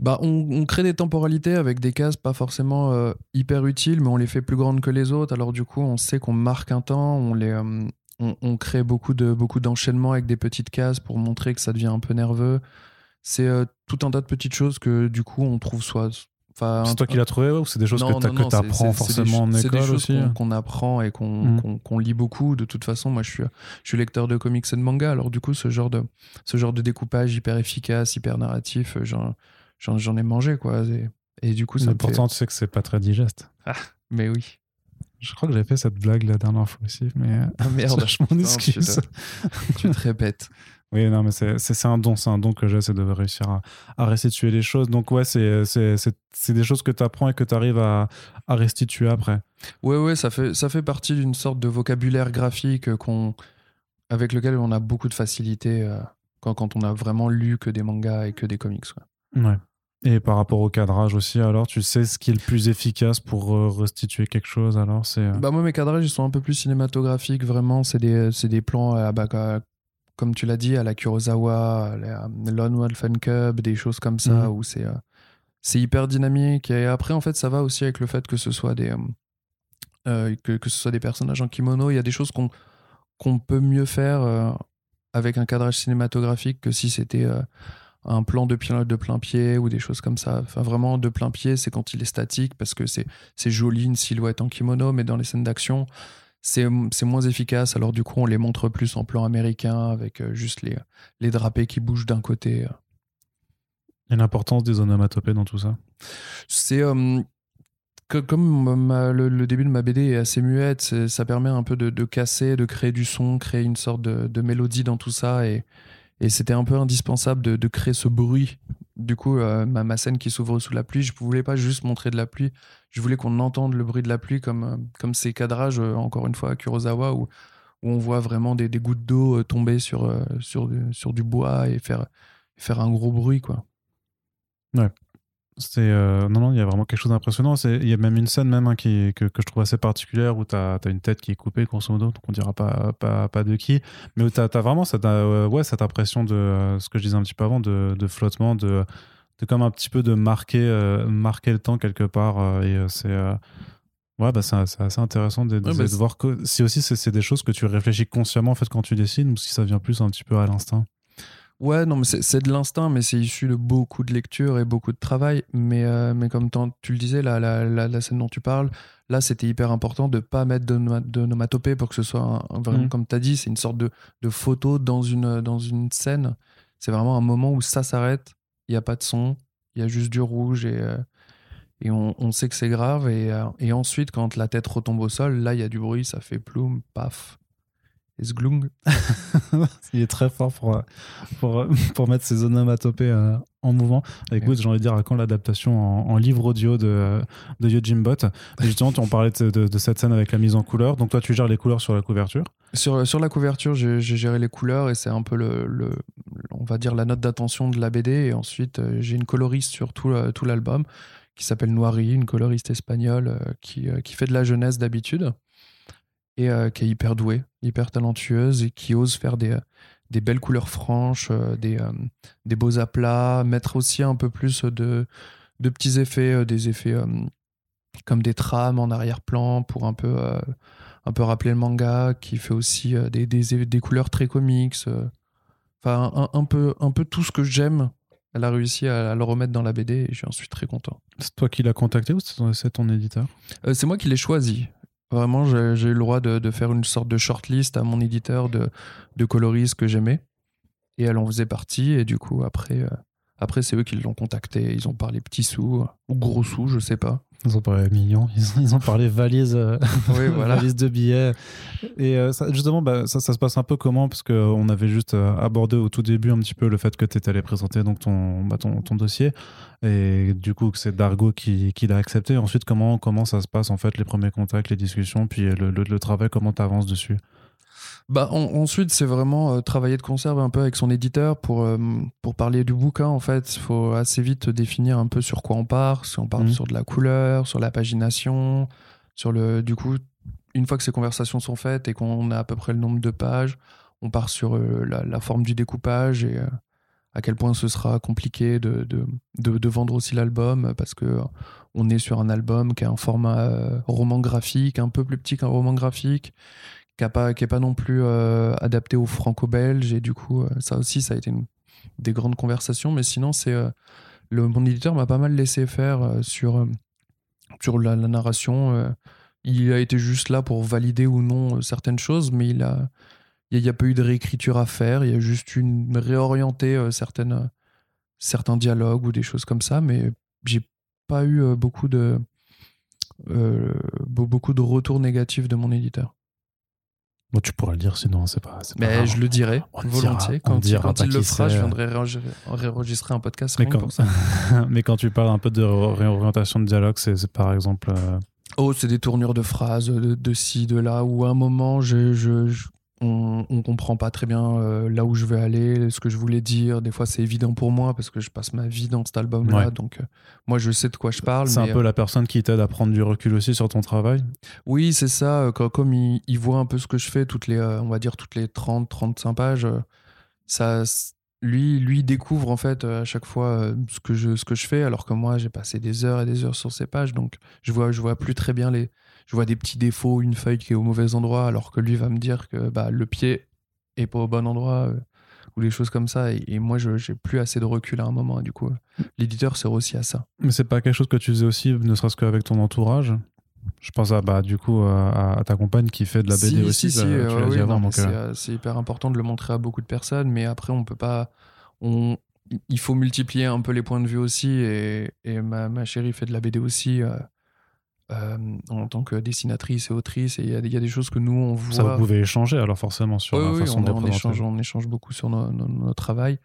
Bah, on, on crée des temporalités avec des cases pas forcément euh, hyper utiles, mais on les fait plus grandes que les autres. Alors du coup, on sait qu'on marque un temps, on les, euh, on, on crée beaucoup de beaucoup d'enchaînements avec des petites cases pour montrer que ça devient un peu nerveux. C'est euh, tout un tas de petites choses que du coup on trouve soit. C'est toi qui l'as trouvé ou c'est des choses Non, que tu apprends forcément en C'est des école choses aussi qu'on apprend et qu'on Mhm. qu'on- lit beaucoup. De toute façon, moi, je suis, je suis lecteur de comics et de manga. Alors, du coup, ce genre de, ce genre de découpage hyper efficace, hyper narratif, euh, j'en ai mangé, quoi. Et, et du coup, ça Mais fait- pourtant, tu sais que c'est pas très digeste. Mais oui. Je crois que j'avais fait cette blague la dernière fois aussi, mais euh, Ah merde. je m'en excuse. tu te répètes. Oui, non, mais c'est- un don, c'est un don que j'ai, c'est de réussir à, à restituer les choses. Donc, ouais, c'est des choses que tu apprends et que tu arrives à, à restituer après. Ouais, ouais, ça fait, ça fait partie d'une sorte de vocabulaire graphique euh, qu'on, avec lequel on a beaucoup de facilité euh, quand, quand on a vraiment lu que des mangas et que des comics. quoi. Ouais. Et par rapport au cadrage aussi, alors, tu sais ce qui est le plus efficace pour euh, restituer quelque chose, alors c'est. euh, Bah moi mes cadrages ils sont un peu plus cinématographiques vraiment c'est des des plans euh, bah, comme tu l'as dit à la Kurosawa à la Lone Wolf and Cub des choses comme ça Mhm. où c'est c'est hyper dynamique et après en fait ça va aussi avec le fait que ce soit des que, que ce soit des personnages en kimono il y a des choses qu'on qu'on peut mieux faire avec un cadrage cinématographique que si c'était un plan de, de plein pied ou des choses comme ça. Enfin, vraiment, de plein pied, c'est quand il est statique parce que c'est joli, une silhouette en kimono, mais dans les scènes d'action, c'est moins efficace. Alors, du coup, on les montre plus en plan américain avec euh, juste les, les drapés qui bougent d'un côté. Et l'importance des onomatopées dans tout ça? C'est. euh, comme ma- le, le début de ma BD est assez muette, ça permet un peu de, de casser, de créer du son, créer une sorte de, de mélodie dans tout ça. Et, et c'était un peu indispensable de, créer ce bruit. Du coup, euh, ma, scène qui s'ouvre sous la pluie, je ne voulais pas juste montrer de la pluie. Je voulais qu'on entende le bruit de la pluie comme, euh, comme ces cadrages, euh, encore une fois, à Kurosawa, où, où on voit vraiment des, des gouttes d'eau tomber sur, sur, du, sur du bois et faire, faire un gros bruit. quoi. C'est euh, non non, il y a vraiment quelque chose d'impressionnant. Il y a même une scène même hein, qui que, que je trouve assez particulière où tu as, une tête qui est coupée grosso modo, donc on dira pas pas, pas de qui, mais où tu as, vraiment cette euh, ouais cette impression de euh, ce que je disais un petit peu avant de, de flottement, de de comme un petit peu de marquer marquer le temps quelque part et c'est Ouais, bah c'est assez intéressant de, de- Ouais, bah, de c'est- voir que si aussi c'est c'est des choses que tu réfléchis consciemment en fait quand tu dessines ou si ça vient plus un petit peu à l'instinct. Ouais, non, mais c'est de l'instinct, mais c'est issu de beaucoup de lectures et beaucoup de travail. Mais, euh, mais comme tu le disais, la, la, la, la scène dont tu parles, là, c'était hyper important de pas mettre de, de nomatopée pour que ce soit un- vraiment, Mhm. comme tu as dit, c'est une sorte de, de photo dans une, dans une scène. C'est vraiment un moment où ça s'arrête, il n'y a pas de son, il y a juste du rouge et, euh, et on, on sait que c'est grave. Et, euh, et ensuite, quand la tête retombe au sol, là, il y a du bruit, ça fait ploum, paf, sglung. Il est très fort pour, euh, pour, euh, pour mettre ses onomatopées euh, en mouvement. Écoute, j'ai envie de dire à quand l'adaptation en, livre audio de, de Yojimbot Justement, on parlait de, de, cette scène avec la mise en couleur. Donc toi, tu gères les couleurs sur la couverture? Sur, sur la couverture, j'ai géré les couleurs et c'est un peu le, le, on va dire la note d'attention de la BD. Et ensuite, j'ai une coloriste sur tout, tout l'album qui s'appelle Noiri, une coloriste espagnole qui, qui fait de la jeunesse d'habitude et qui est hyper douée, hyper talentueuse et qui ose faire des, des belles couleurs franches, euh, des, euh, des beaux aplats, mettre aussi un peu plus de, de petits effets, euh, des effets comme des trames en arrière-plan pour un peu, un peu rappeler le manga, qui fait aussi des, des, des couleurs très comics. Enfin, un, un, peu, un peu tout ce que j'aime. Elle a réussi à, le remettre dans la BD et j'en suis très content. C'est toi qui l'as contacté ou c'est ton éditeur? C'est moi qui l'ai choisi. Vraiment, j'ai eu le droit de, faire une sorte de shortlist à mon éditeur de, coloristes que j'aimais. Et elle en faisait partie. Et du coup, après, euh, après c'est eux qui l'ont contacté. Ils ont parlé petits sous ou gros sous, je sais pas. Ils ont parlé millions, ils ont, parlé valise, euh, valise de billets. Et euh, justement, bah, ça, ça, se passe un peu comment? Parce qu'on avait juste abordé au tout début un petit peu le fait que tu étais allé présenter donc ton, bah, ton, ton, dossier. Et du coup, que c'est Dargo qui, qui l'a accepté. Ensuite, comment, comment ça se passe en fait, les premiers contacts, les discussions, puis le, le, le travail, comment tu avances dessus? Bah, ensuite, c'est vraiment euh, travailler de conserve un peu avec son éditeur pour, euh, pour parler du bouquin. En fait, il faut assez vite définir un peu sur quoi on part. Si on parle mmh. sur de la couleur, sur la pagination, sur le. Du coup, une fois que ces conversations sont faites et qu'on a à peu près le nombre de pages, on part sur euh, la, forme du découpage et à quel point ce sera compliqué de, de, de, vendre aussi l'album parce que on est sur un album qui a un format roman graphique, un peu plus petit qu'un roman graphique, qui n'est pas, non plus euh, adapté au franco-belge. Et du coup, euh, ça aussi, ça a été des grandes conversations. Mais sinon, c'est euh, le, mon éditeur m'a pas mal laissé faire sur, sur la, narration. il a été juste là pour valider ou non certaines choses, mais il a. Il n'y a, pas eu de réécriture à faire, il y a juste une réorienter certaines, certains dialogues ou des choses comme ça, mais j'ai pas eu beaucoup de, beaucoup de retours négatifs de mon éditeur. Bon, tu pourras le dire, sinon c'est pas. Mais je le dirai volontiers. quand, quand il le fera, je viendrai réenregistrer un podcast. Mais quand, mais quand tu parles un peu de réorientation de dialogue, c'est par exemple. Euh, oh, c'est des tournures de phrases, de, de, ci, de là, où à un moment, je, je, on, on comprend pas très bien euh, là où je vais aller, ce que je voulais dire. Des fois, c'est évident pour moi parce que je passe ma vie dans cet album-là. Donc, euh, moi, je sais de quoi je parle. C'est un peu la personne qui t'aide à prendre du recul aussi sur ton travail Oui, c'est ça. Euh, comme il, voit un peu ce que je fais, toutes les, on va dire, toutes les 30, 35 pages, ça, lui, lui découvre en fait à chaque fois ce que je, ce que je fais, alors que moi, j'ai passé des heures et des heures sur ces pages. Donc, je vois, je vois plus très bien les je vois des petits défauts, une feuille qui est au mauvais endroit, alors que lui va me dire que bah, le pied est pas au bon endroit, euh, ou des choses comme ça. Et, moi, je j'ai plus assez de recul à un moment. du coup, l'éditeur sert aussi à ça. Mais c'est pas quelque chose que tu faisais aussi, ne serait-ce qu'avec ton entourage? Je pense à bah du coup à, ta compagne qui fait de la BD aussi. c'est hyper important de le montrer à beaucoup de personnes, mais après on peut pas. On, il faut multiplier un peu les points de vue aussi. Et, et ma, ma, chérie fait de la BD aussi. Euh, en tant que dessinatrice et autrice. Et il y, a des choses que nous, on voit. Ça, vous pouvez échanger alors forcément sur la façon on, de on échange, on échange beaucoup sur notre travail.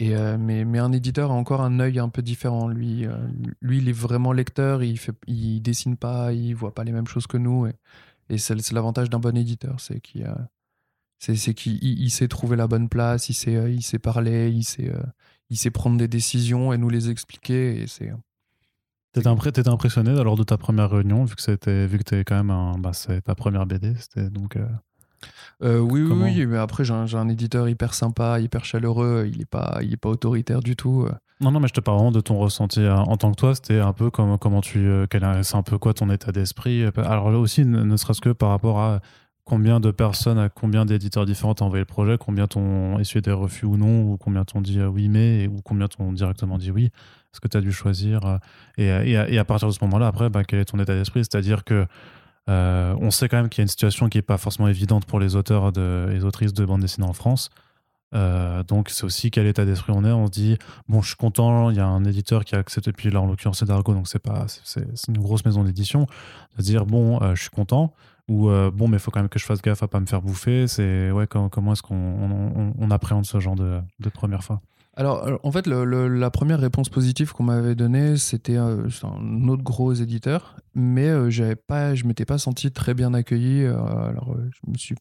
Et euh, mais, mais, un éditeur a encore un œil un peu différent. Lui, euh, lui il est vraiment lecteur, il, il dessine pas, il voit pas les mêmes choses que nous. Et, et c'est l'avantage d'un bon éditeur, c'est qu'il c'est qu'il il sait trouver la bonne place, il sait, il sait parler, il sait, il sait prendre des décisions et nous les expliquer. Et c'est T'étais, impressionné lors de ta première réunion, vu que c'était, vu que t'es quand même un, bah, c'est ta première BD, c'était donc. Euh, euh, oui, oui, oui, mais après j'ai un, éditeur hyper sympa, hyper chaleureux. Il est pas, il est pas autoritaire du tout. Non, non, mais je te parle vraiment de ton ressenti euh, en tant que toi. C'était un peu comme comment tu, c'est un peu quoi ton état d'esprit. Alors là aussi, ne, serait-ce que par rapport à combien de personnes, à combien d'éditeurs différents t'ont envoyé le projet, combien t'ont essuyé des refus ou non, ou combien t'ont dit oui mais, ou combien t'ont directement dit oui ce que tu as dû choisir euh, euh, et, à, partir de ce moment-là, après, bah, quel est ton état d'esprit? C'est-à-dire que euh, on sait quand même qu'il y a une situation qui n'est pas forcément évidente pour les auteurs et les autrices de bande dessinée en France. donc c'est aussi quel état d'esprit on est. On se dit bon, je suis content. Il y a un éditeur qui a accepté. Puis là, en l'occurrence, c'est Dargo, donc c'est pas, c'est une grosse maison d'édition. à dire bon, je suis content. Ou bon, mais il faut quand même que je fasse gaffe à pas me faire bouffer. C'est ouais, comment, comment est-ce qu'on on, appréhende ce genre de, de première fois? Alors, euh, en fait, la première réponse positive qu'on m'avait donnée, c'était euh, un autre gros éditeur, mais euh, j'avais pas, je m'étais pas senti très bien accueilli. euh, alors, euh, je me suis,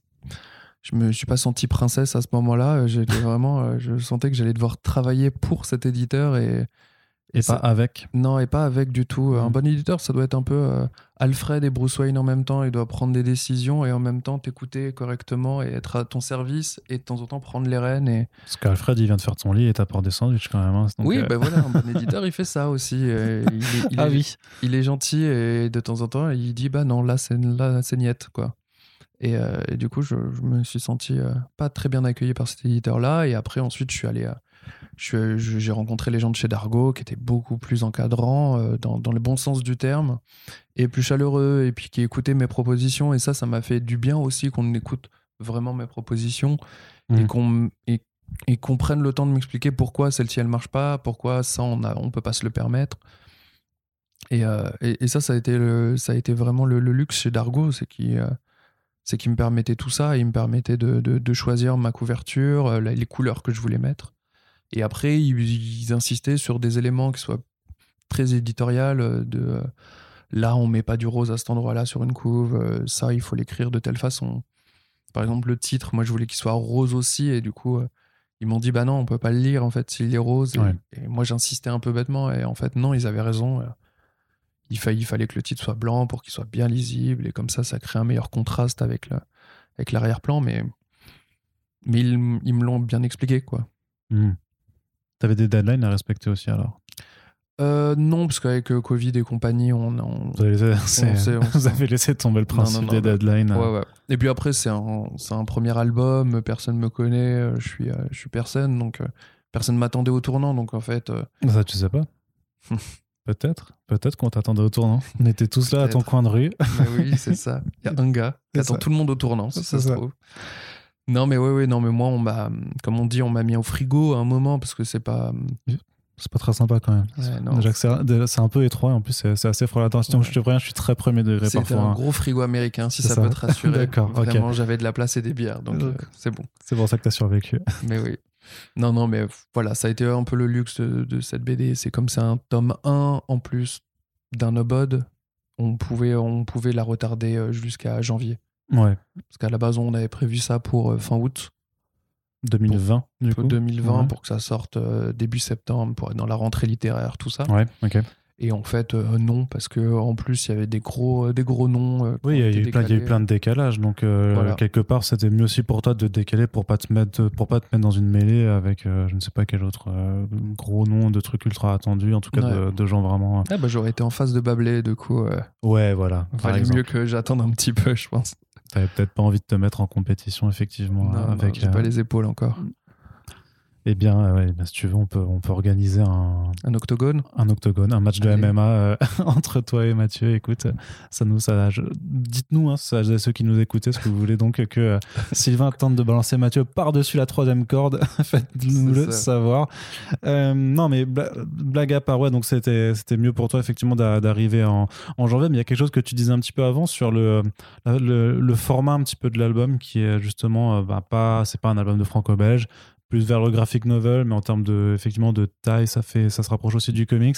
je me suis pas senti princesse à ce moment-là. J'étais vraiment, je sentais que j'allais devoir travailler pour cet éditeur et, Et pas avec. non, et pas avec du tout. Un Mm. bon éditeur, ça doit être un peu euh, Alfred et Bruce Wayne en même temps. Il doit prendre des décisions et en même temps t'écouter correctement et être à ton service et de temps en temps prendre les rênes. Et... Parce qu'Alfred, il vient de faire ton lit et t'apporte des sandwichs quand même. hein. Donc, oui, euh, ben voilà, un bon éditeur, il fait ça aussi. Et il, est, il Ah est- oui. il est gentil et de temps en temps, il dit bah non, là c'est là c'est niette quoi. Et, euh, et du coup, je, je me suis senti euh, pas très bien accueilli par cet éditeur-là. Et après, ensuite, je suis allé, à- j'ai rencontré les gens de chez Dargo qui étaient beaucoup plus encadrants euh, dans, dans le bon sens du terme et plus chaleureux et puis qui écoutaient mes propositions. Et ça, ça m'a fait du bien aussi qu'on écoute vraiment mes propositions et Mhm. qu'on et, et qu'on prenne le temps de m'expliquer pourquoi celle-ci elle marche pas, pourquoi ça on a, on peut pas se le permettre. Et, euh, et, et ça, ça a été, le, ça a été vraiment le, le luxe chez Dargo, c'est qu'il euh, c'est qu'il me permettait tout ça, il me permettait de, de, de choisir ma couverture, les couleurs que je voulais mettre. Et après, ils, ils insistaient sur des éléments qui soient très éditorial, euh, de euh, là, on met pas du rose à cet endroit-là sur une couve, euh, ça, il faut l'écrire de telle façon. Par exemple, le titre, moi, je voulais qu'il soit rose aussi, et du coup, ils m'ont dit, bah non, on peut pas le lire, en fait, s'il est rose. Et, Ouais. et moi, j'insistais un peu bêtement, et en fait, non, ils avaient raison. il, fa- il fallait que le titre soit blanc pour qu'il soit bien lisible, et comme ça, ça crée un meilleur contraste avec le- avec l'arrière-plan, mais, mais ils, me l'ont bien expliqué, quoi. Mhm. T'avais des deadlines à respecter aussi alors? Euh, non, parce qu'avec euh, Covid et compagnie, on, on, Vous avez laissé, on vous avez laissé tomber le principe non, non, des bah, deadlines. Ouais, ouais. Et puis après, c'est un, un premier album, personne me connaît, euh, je suis, je suis personne, donc personne m'attendait au tournant, donc en fait, euh, Ça, tu sais pas Peut-être. Peut-être qu'on t'attendait au tournant. On était tous là à ton coin de rue. mais oui, c'est ça. Il y a un gars qui attend ça. tout le monde au tournant, si C'est ça se ça. Non, mais ouais, ouais, non, mais moi, on m'a, comme on dit, on m'a mis au frigo à un moment parce que c'est pas. C'est pas très sympa quand même. Ouais, Déjà que c'est c'est un peu étroit et en plus c'est c'est assez froid. Ouais. Je te préviens, je suis très premier degré parfois. un hein. gros frigo américain, si C'est ça, ça. peut te rassurer. D'accord, ok. Vraiment, j'avais de la place et des bières, donc euh, c'est bon. C'est pour ça que t'as survécu. Mais oui. Non, non, mais voilà, ça a été un peu le luxe de, de cette BD. C'est comme c'est un tome 1 en plus d'un obode, on pouvait, on pouvait la retarder euh, jusqu'à janvier. Ouais. Parce qu'à la base, on avait prévu ça pour euh, fin août 2020 du coup. 2020 Ouais. pour que ça sorte euh, début septembre pour être dans la rentrée littéraire, tout ça. Ouais, ok. Et en fait, euh, non, parce que en plus, il y avait des gros, des gros noms. euh, Oui, il y, a eu plein, il y a eu décalés. plein de décalages. Donc, euh, Voilà. quelque part, c'était mieux aussi pour toi de décaler pour pas te mettre, pour pas te mettre dans une mêlée avec je ne sais pas quel autre gros nom de trucs ultra attendus, en tout cas de, Ouais. de gens vraiment. Ah bah, j'aurais été en face de Bablé, du coup, Ouais, voilà. valait mieux que j'attende un petit peu, je pense. T'avais peut-être pas envie de te mettre en compétition, effectivement, Non, non, avec. j'ai euh, pas les épaules encore. Eh bien, euh, ouais, bah, si tu veux, on peut, on peut organiser un, Un octogone un octogone, un match de Allez. MMA euh, entre toi et Mathieu. Écoute, ça nous, ça, je- dites-nous, hein, ça, ceux qui nous écoutaient, ce que vous voulez donc que euh, Sylvain tente de balancer Mathieu par-dessus la troisième corde. Faites-nous le ça. savoir. Euh, non, mais bla- blague à part, ouais, donc c'était, c'était mieux pour toi effectivement d'a- d'arriver en, en janvier. Mais il y a quelque chose que tu disais un petit peu avant sur le, le, le format un petit peu de l'album qui est justement, bah, pas, c'est pas un album de franco-belge plus vers le graphic novel, mais en termes de, effectivement, de taille, ça, fait, ça se rapproche aussi du comics.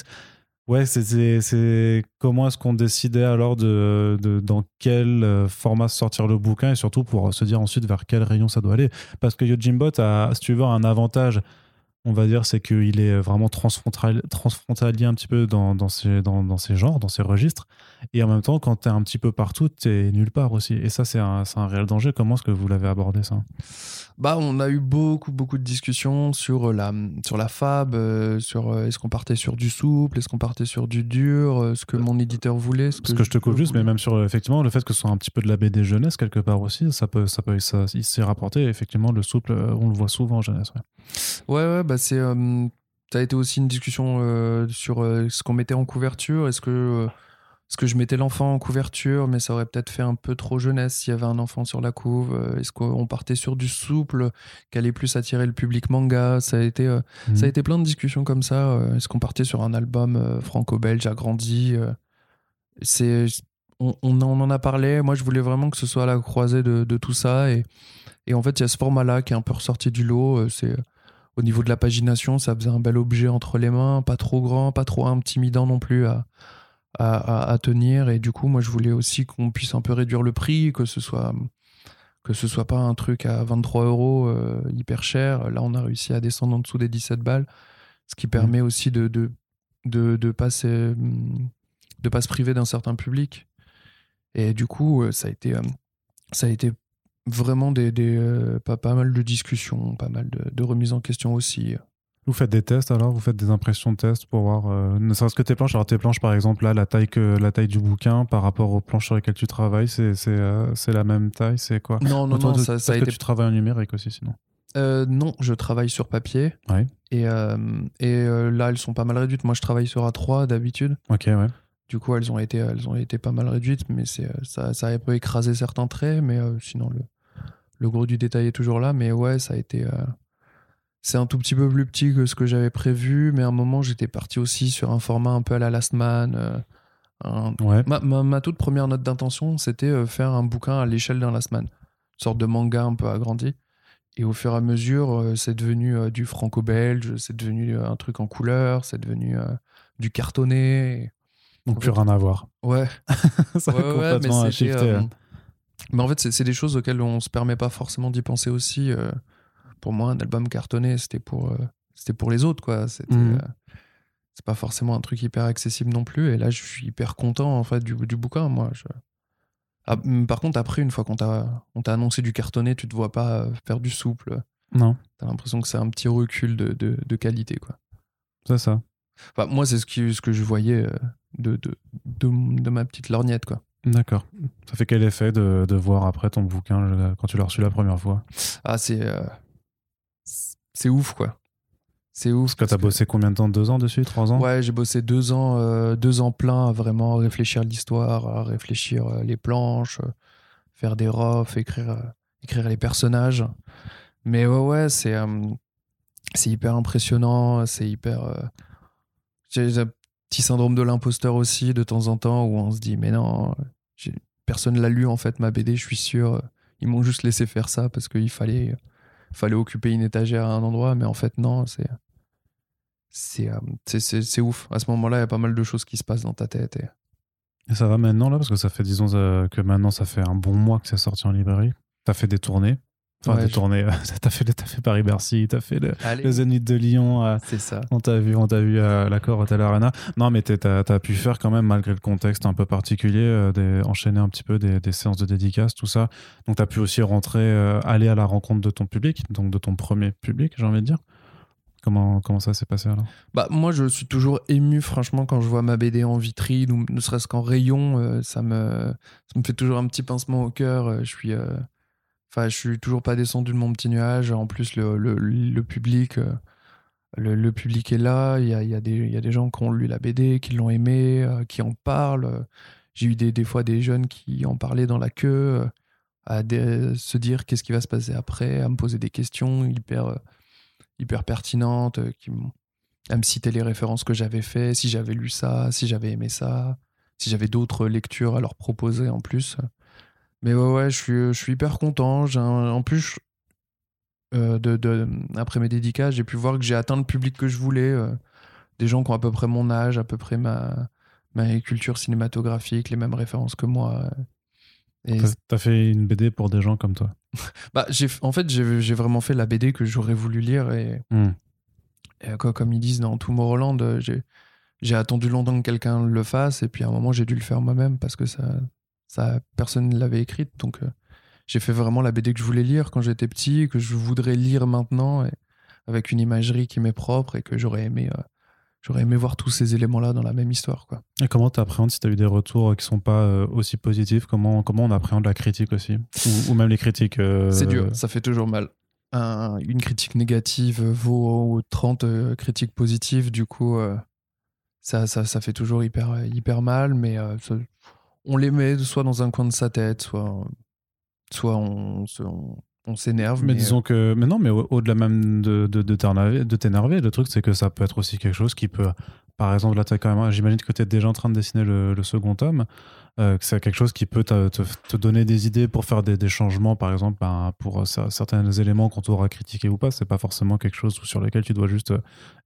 Ouais, c'est- comment est-ce qu'on décidait alors de, de dans quel euh, format sortir le bouquin et surtout pour se dire ensuite vers quel rayon ça doit aller. Parce que Yojimbot a, si tu veux, un avantage, on va dire, c'est qu'il est vraiment transfrontalier, transfrontalier un petit peu dans, ses, dans, dans ses genres, dans ses registres. Et en même temps, quand tu es un petit peu partout, tu es nulle part aussi. Et ça, c'est un, un réel danger. Comment est-ce que vous l'avez abordé ça? Bah, on a eu beaucoup, beaucoup de discussions sur la, sur la fab, euh, sur euh, est-ce qu'on partait sur du souple, est-ce qu'on partait sur du dur, euh, ce que mon éditeur voulait. Ce Parce que je te coupe juste, mais même sur euh, effectivement le fait que ce soit un petit peu de la BD jeunesse quelque part aussi, ça peut, ça peut, ça, il s'est rapporté. Effectivement, le souple, euh, on le voit souvent en jeunesse. ouais. Ouais, ouais, bah c'est. euh, ça a été aussi une discussion euh, sur euh, ce qu'on mettait en couverture. Est-ce que, euh, est-ce que je mettais l'enfant en couverture, mais ça aurait peut-être fait un peu trop jeunesse s'il y avait un enfant sur la couve euh, Est-ce qu'on partait sur du souple qui allait plus attirer le public manga? Ça a été, euh, ça a Mhm. été plein de discussions comme ça. euh, Est-ce qu'on partait sur un album franco-belge agrandi C'est, on, on en on en a parlé. Moi, je voulais vraiment que ce soit à la croisée de, de tout ça. Et, et en fait, il y a ce format-là qui est un peu ressorti du lot. C'est Au niveau de la pagination, ça faisait un bel objet entre les mains, pas trop grand, pas trop intimidant non plus à, à, à tenir. Et du coup, moi, je voulais aussi qu'on puisse un peu réduire le prix, que ce soit que ce soit pas un truc à 23 euros euh, hyper cher. Là, on a réussi à descendre en dessous des 17 balles, ce qui permet aussi de de, de, de pas se, de pas se priver d'un certain public. Et du coup, euh, ça a été, euh, ça a été vraiment des, des pas, pas mal de discussions, pas mal de, de remises en question aussi. Vous faites des tests alors Vous faites des impressions de tests pour voir, euh, ne serait-ce que tes planches Alors tes planches par exemple, là, la taille, que, la taille du bouquin par rapport aux planches sur lesquelles tu travailles, c'est euh, la même taille C'est quoi? Non, non, non, de, ça, ça a que été... tu travailles en numérique aussi sinon euh, Non, je travaille sur papier. Ouais. Et, et là, elles sont pas mal réduites. Moi, je travaille sur A3 d'habitude. Ok, ouais. Du coup, elles ont été, elles ont été pas mal réduites, mais ça, ça a un peu écrasé certains traits, mais sinon, le, le gros du détail est toujours là. Mais ouais, ça a été c'est un tout petit peu plus petit que ce que j'avais prévu, mais à un moment, j'étais parti aussi sur un format un peu à la Last Man. Euh, ouais. ma, ma, toute première note d'intention, c'était euh, faire un bouquin à l'échelle d'un Last Man, une sorte de manga un peu agrandi. Et au fur et à mesure, euh, c'est devenu du franco-belge, c'est devenu un truc en couleur, c'est devenu du cartonné. Donc plus rien à voir. Ouais. Ça ouais, a complètement mais. Mais en fait, c'est des choses auxquelles on se permet pas forcément d'y penser aussi pour moi, un album cartonné, c'était pour, euh, c'était pour les autres, quoi. C'était, Mhm. euh, c'est pas forcément un truc hyper accessible non plus. Et là, je suis hyper content, en fait, du, du bouquin, moi. Je... Ah, par contre, après, une fois qu'on t'a, on t'a annoncé du cartonné, tu te vois pas euh, faire du souple. Non, T'as l'impression que c'est un petit recul de, de, de qualité, quoi. c'est ça. Enfin, moi, c'est ce, qui, ce que je voyais euh, de, de, de, de ma petite lorgnette, quoi. D'accord. Ça fait quel effet de, de voir après ton bouquin quand tu l'as reçu la première fois? Ah, c'est. euh, c'est ouf, quoi. C'est ouf. Parce que t'as bossé combien de temps? Deux ans dessus? Trois ans? Ouais, j'ai bossé deux ans, euh, deux ans plein à vraiment réfléchir l'histoire, à réfléchir euh, les planches, euh, faire des refs, écrire, euh, écrire les personnages. Mais ouais, ouais, c'est c'est hyper impressionnant, c'est hyper. J'ai un petit syndrome de l'imposteur aussi de temps en temps où on se dit mais non, personne l'a lu en fait ma BD, je suis sûr. Ils m'ont juste laissé faire ça parce qu'il fallait fallait occuper une étagère à un endroit, mais en fait non, c'est c'est euh, c'est- c'est ouf. À ce moment-là, il y a pas mal de choses qui se passent dans ta tête. Et... Et ça va maintenant là? Parce que ça fait, disons, euh, que maintenant ça fait un bon mois que c'est sorti en librairie. T'as fait des tournées. Enfin, Ouais, je- tournées. t'as fait, fait Paris-Bercy, t'as fait le, le Zénith de Lyon. euh, c'est ça. on t'a vu, on t'a vu à l'accord Hotel Arena. Non, mais t'as as pu faire quand même, malgré le contexte un peu particulier, euh, des, enchaîner un petit peu des, des séances de dédicaces, tout ça. Donc t'as pu aussi rentrer, euh, aller à la rencontre de ton public, donc de ton premier public, j'ai envie de dire. Comment, comment ça s'est passé alors? Bah, moi, je suis toujours ému, franchement, quand je vois ma BD en vitrine ou ne serait-ce qu'en rayon. euh, ça, me, ça me fait toujours un petit pincement au cœur. euh, je suis. Enfin, je suis toujours pas descendu de mon petit nuage. En plus, le, public, euh, le, public est là. Il y a, des- gens qui ont lu la BD, qui l'ont aimé, euh, qui en parlent. J'ai eu des, fois des jeunes qui en parlaient dans la queue, euh, à se dire qu'est-ce qui va se passer après, à me poser des questions hyper, pertinentes, qui à me citer les références que j'avais fait, si j'avais lu ça, si j'avais aimé ça, si j'avais d'autres lectures à leur proposer en plus. Mais ouais, ouais, je suis, je suis hyper content. Un- en plus, euh, de, de- après mes dédicaces, j'ai pu voir que j'ai atteint le public que je voulais. euh, des gens qui ont à peu près mon âge, à peu près ma, ma culture cinématographique, les mêmes références que moi. Et T'as- fait une BD pour des gens comme toi. bah, j'ai, en fait, j'ai, j'ai vraiment fait la BD que j'aurais voulu lire. Et, Hmm. et quoi, comme ils disent dans Tomorrowland, euh, j'ai, j'ai attendu longtemps que quelqu'un le fasse. Et puis à un moment, j'ai dû le faire moi-même parce que ça, ça, personne ne l'avait écrite. Donc euh, j'ai fait vraiment la BD que je voulais lire quand j'étais petit, que je voudrais lire maintenant, et, avec une imagerie qui m'est propre et que j'aurais aimé, euh, j'aurais aimé voir tous ces éléments-là dans la même histoire. Quoi. Et comment tu appréhendes si tu as eu des retours qui sont pas euh, aussi positifs? Comment, comment on appréhende la critique aussi? Ou, ou même les critiques euh, C'est dur, ça fait toujours mal. Un- une critique négative vaut 30 euh, critiques positives, du coup, euh, ça, ça, ça fait toujours hyper, hyper mal, mais euh, ça- on les met soit dans un coin de sa tête, soit, soit on, on, on s'énerve. Mais, Mais, disons que. Mais non, mais au- au-delà même de, de, de t'énerver, le truc, c'est que ça peut être aussi quelque chose qui peut par exemple, là, quand même, j'imagine que tu es déjà en train de dessiner le, le second tome. Euh, que c'est quelque chose qui peut te, te, donner des idées pour faire des, des changements, par exemple, ben, pour euh, certains éléments qu'on t'aura critiqué ou pas. C'est pas forcément quelque chose sur lequel tu dois juste euh,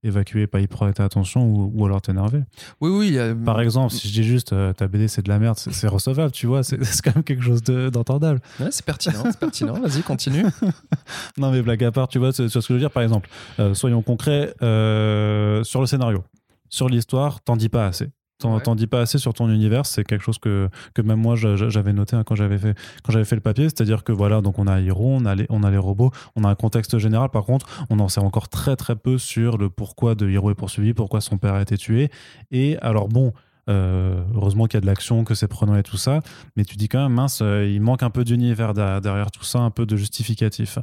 évacuer, pas y prêter attention ou, ou alors t'énerver. Oui, oui. Par exemple, si je dis juste ta BD c'est de la merde, c'est recevable, tu vois, c'est quand même quelque chose d'entendable. ouais, c'est pertinent, c'est pertinent. Vas-y, continue. non, mais blague à part, tu vois, c'est ce que je veux dire. Par exemple, soyons concrets sur le scénario. Sur l'histoire, t'en dis pas assez. T'en dis pas assez sur ton univers, c'est quelque chose que, que même moi j'avais noté hein, quand j'avais fait quand j'avais fait le papier, c'est-à-dire que voilà, donc on a Hiro, on a les, on a les robots, on a un contexte général. Par contre, on en sait encore très très peu sur le pourquoi de Hiro est poursuivi, pourquoi son père a été tué. Et alors bon. Euh, heureusement qu'il y a de l'action, que c'est prenant et tout ça, mais tu dis quand même, mince, euh, il manque un peu d'univers derrière tout ça, un peu de justificatif.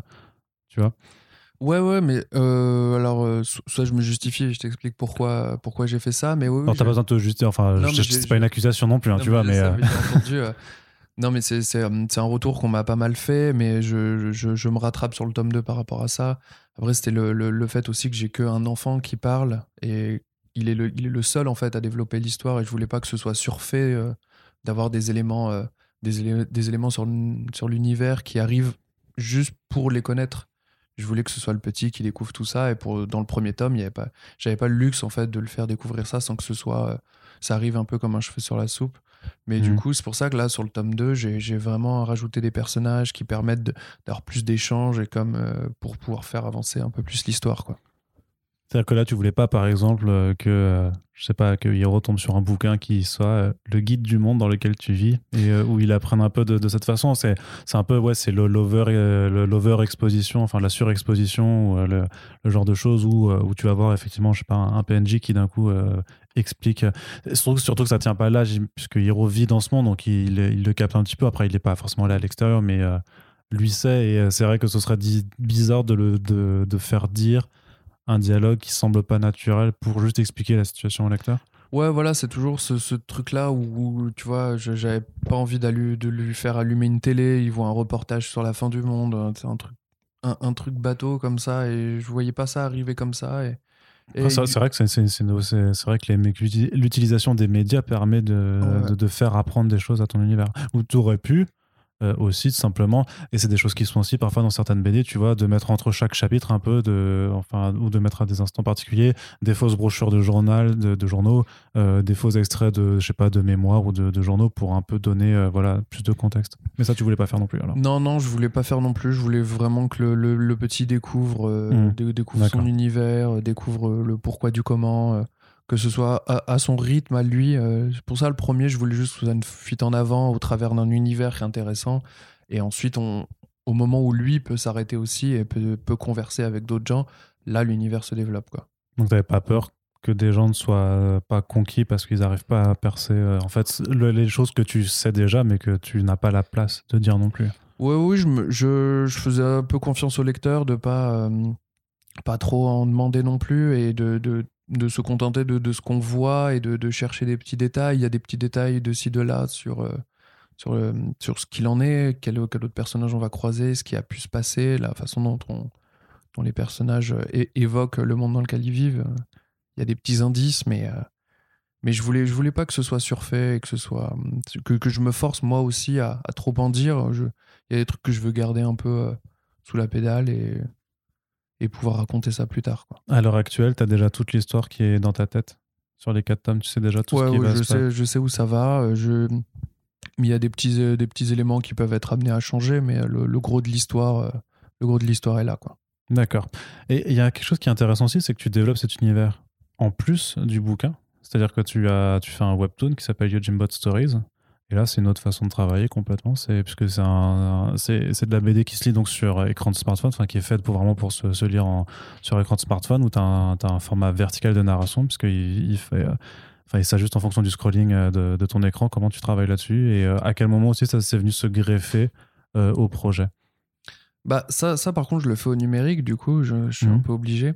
Tu vois Ouais, ouais, mais euh, alors, euh, soit je me justifie et je t'explique pourquoi, pourquoi j'ai fait ça, mais oui. t'as pas besoin de te justifier, enfin, c'est pas une accusation non plus, hein, tu vois, mais. Euh. non, mais c'est un retour qu'on m'a pas mal fait, mais je, je, je, me rattrape sur le tome 2 par rapport à ça. Après, c'était le, le, fait aussi que j'ai qu'un enfant qui parle et il est, le, il est le seul, en fait, à développer l'histoire et je voulais pas que ce soit surfait d'avoir des éléments, des, des éléments sur, sur l'univers qui arrivent juste pour les connaître je voulais que ce soit le petit qui découvre tout ça. Et pour dans le premier tome il y avait pas j'avais pas le luxe en fait de le faire découvrir ça sans que ce soit euh, ça arrive un peu comme un cheveu sur la soupe. Mais du mmh. coup c'est pour ça que là sur le tome 2 j'ai vraiment rajouté des personnages qui permettent d'avoir plus d'échanges et comme euh, pour pouvoir faire avancer un peu plus l'histoire quoi c'est-à-dire que là, tu voulais pas, par exemple, euh, que, euh, je sais pas, que Hiro tombe sur un bouquin qui soit euh, le guide du monde dans lequel tu vis et où il apprenne un peu de, cette façon. C'est, un peu, ouais, c'est lover, lover exposition, enfin la surexposition, le, genre de choses où, où tu vas voir effectivement, je sais pas, un, PNJ qui d'un coup explique. Surtout, surtout que ça tient pas là, puisque Hiro vit dans ce monde, donc il, il, le capte un petit peu. Après, il n'est pas forcément là à l'extérieur, mais lui sait. Et c'est vrai que ce serait bizarre de, le, de, de faire dire un dialogue qui semble pas naturel pour juste expliquer la situation au lecteur Ouais, voilà, c'est toujours ce, truc-là où, tu vois, j'avais pas envie de lui faire allumer une télé, il voit un reportage sur la fin du monde, c'est un truc, un, truc bateau comme ça, et je voyais pas ça arriver comme ça. Et, c'est vrai que c'est vrai que l'utilisation des médias permet de, de, de, faire apprendre des choses à ton univers. Ou tu aurais pu euh, aussi simplement. Et c'est des choses qui sont aussi parfois dans certaines BD tu vois de mettre entre chaque chapitre un peu de enfin ou de mettre à des instants particuliers des fausses brochures de journal de, journaux euh, des faux extraits de je sais pas de mémoire ou de, journaux pour un peu donner euh, voilà plus de contexte. Mais ça tu voulais pas faire non plus alors. Non non je voulais pas faire non plus. Je voulais vraiment que le, le, petit découvre mmh. découvre son univers découvre le pourquoi du comment que ce soit à, son rythme, à lui. Euh, pour ça, le premier, je voulais juste que ça une fuite en avant au travers d'un univers qui est intéressant. Et ensuite, on, au moment où lui peut s'arrêter aussi et peut, peut converser avec d'autres gens, là, l'univers se développe. Quoi. Donc, tu pas peur que des gens ne soient pas conquis parce qu'ils n'arrivent pas à percer, euh, en fait, les choses que tu sais déjà, mais que tu n'as pas la place de dire non plus. Oui, oui, je, je, je, faisais un peu confiance au lecteur de pas, euh, pas trop en demander non plus et de, de de se contenter de, de ce qu'on voit et de, de, chercher des petits détails. Il y a des petits détails de ci, de là sur, euh, sur, sur ce qu'il en est, quel, quel, autre personnage on va croiser, ce qui a pu se passer, la façon dont, on, dont les personnages évoquent le monde dans lequel ils vivent. Il y a des petits indices, mais, euh, mais je voulais, je voulais pas que ce soit surfait et que ce soit que, que je me force moi aussi à, trop en dire. Il y a des trucs que je veux garder un peu euh, sous la pédale et et pouvoir raconter ça plus tard. Quoi. À l'heure actuelle, tu as déjà toute l'histoire qui est dans ta tête? Sur les quatre tomes, tu sais déjà tout ce qui va je sais, je sais où ça va. Euh, je... Il y a des petits, euh, des petits éléments qui peuvent être amenés à changer, mais le, le gros de l'histoire, euh, le gros de l'histoire est là. quoi. D'accord. Et il y a quelque chose qui est intéressant aussi, c'est que tu développes cet univers en plus du bouquin. C'est-à-dire que tu, as, tu fais un webtoon qui s'appelle Yojimbot Stories, et là, c'est une autre façon de travailler complètement. C'est puisque c'est de la BD qui se lit donc sur écran de smartphone, enfin qui est faite pour vraiment pour se, lire sur écran de smartphone où tu as, un format vertical de narration puisqu'il il fait en fonction du scrolling euh, de, de, ton écran, comment tu travailles là-dessus et euh, à quel moment aussi ça s'est venu se greffer euh, au projet. Bah ça, ça par contre je le fais au numérique du coup je, suis un mmh. peu obligé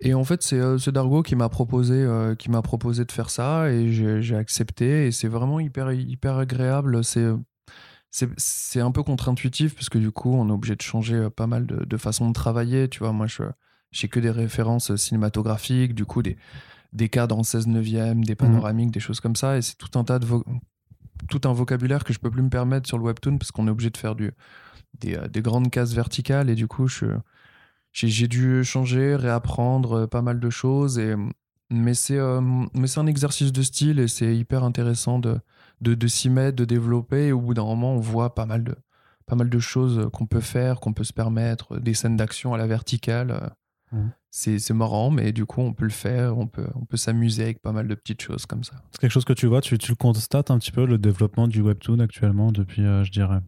et en fait c'est euh, ce Dargo qui m'a proposé euh, qui m'a proposé de faire ça et j'ai accepté et c'est vraiment hyper hyper agréable c'est c'est un peu contre-intuitif parce que du coup on est obligé de changer euh, pas mal de, de façon de travailler tu vois moi je j'ai que des références cinématographiques du coup des des cadres en 16 neuvième, des panoramiques, des choses comme ça. Et c'est tout un tas de tout un vocabulaire que je peux plus me permettre sur le webtoon parce qu'on est obligé de faire du, des, des, grandes cases verticales et du coup j'ai dû changer, réapprendre pas mal de choses et mais c'est mais c'est un exercice de style et c'est hyper intéressant de de, de s'y mettre, de développer et au bout d'un moment on voit pas mal de pas mal de choses qu'on peut faire, qu'on peut se permettre, des scènes d'action à la verticale. Mmh. C'est marrant, mais du coup, on peut le faire, on peut, on peut s'amuser avec pas mal de petites choses comme ça. C'est quelque chose que tu vois, tu, tu, le constates un petit peu, le développement du webtoon actuellement, depuis, euh, je dirais,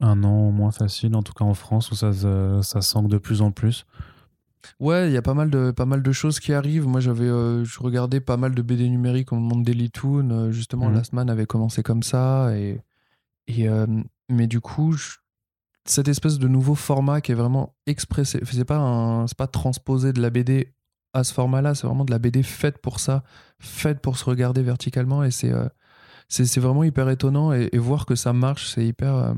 un an au moins facile, en tout cas en France, où ça, ça de plus en plus. Ouais, il y a pas mal de pas mal de choses qui arrivent. Moi, j'avais euh, je regardais pas mal de BD numériques au moment de Daily Toon. Euh, justement, mmh. Last Man avait commencé comme ça et et mais du coup, je, cette espèce de nouveau format qui est vraiment expressé. C'est pas, pas transposé de la BD à ce format-là, c'est vraiment de la BD faite pour ça, faite pour se regarder verticalement. Et c'est euh, c'est vraiment hyper étonnant. Et, voir que ça marche, c'est hyper.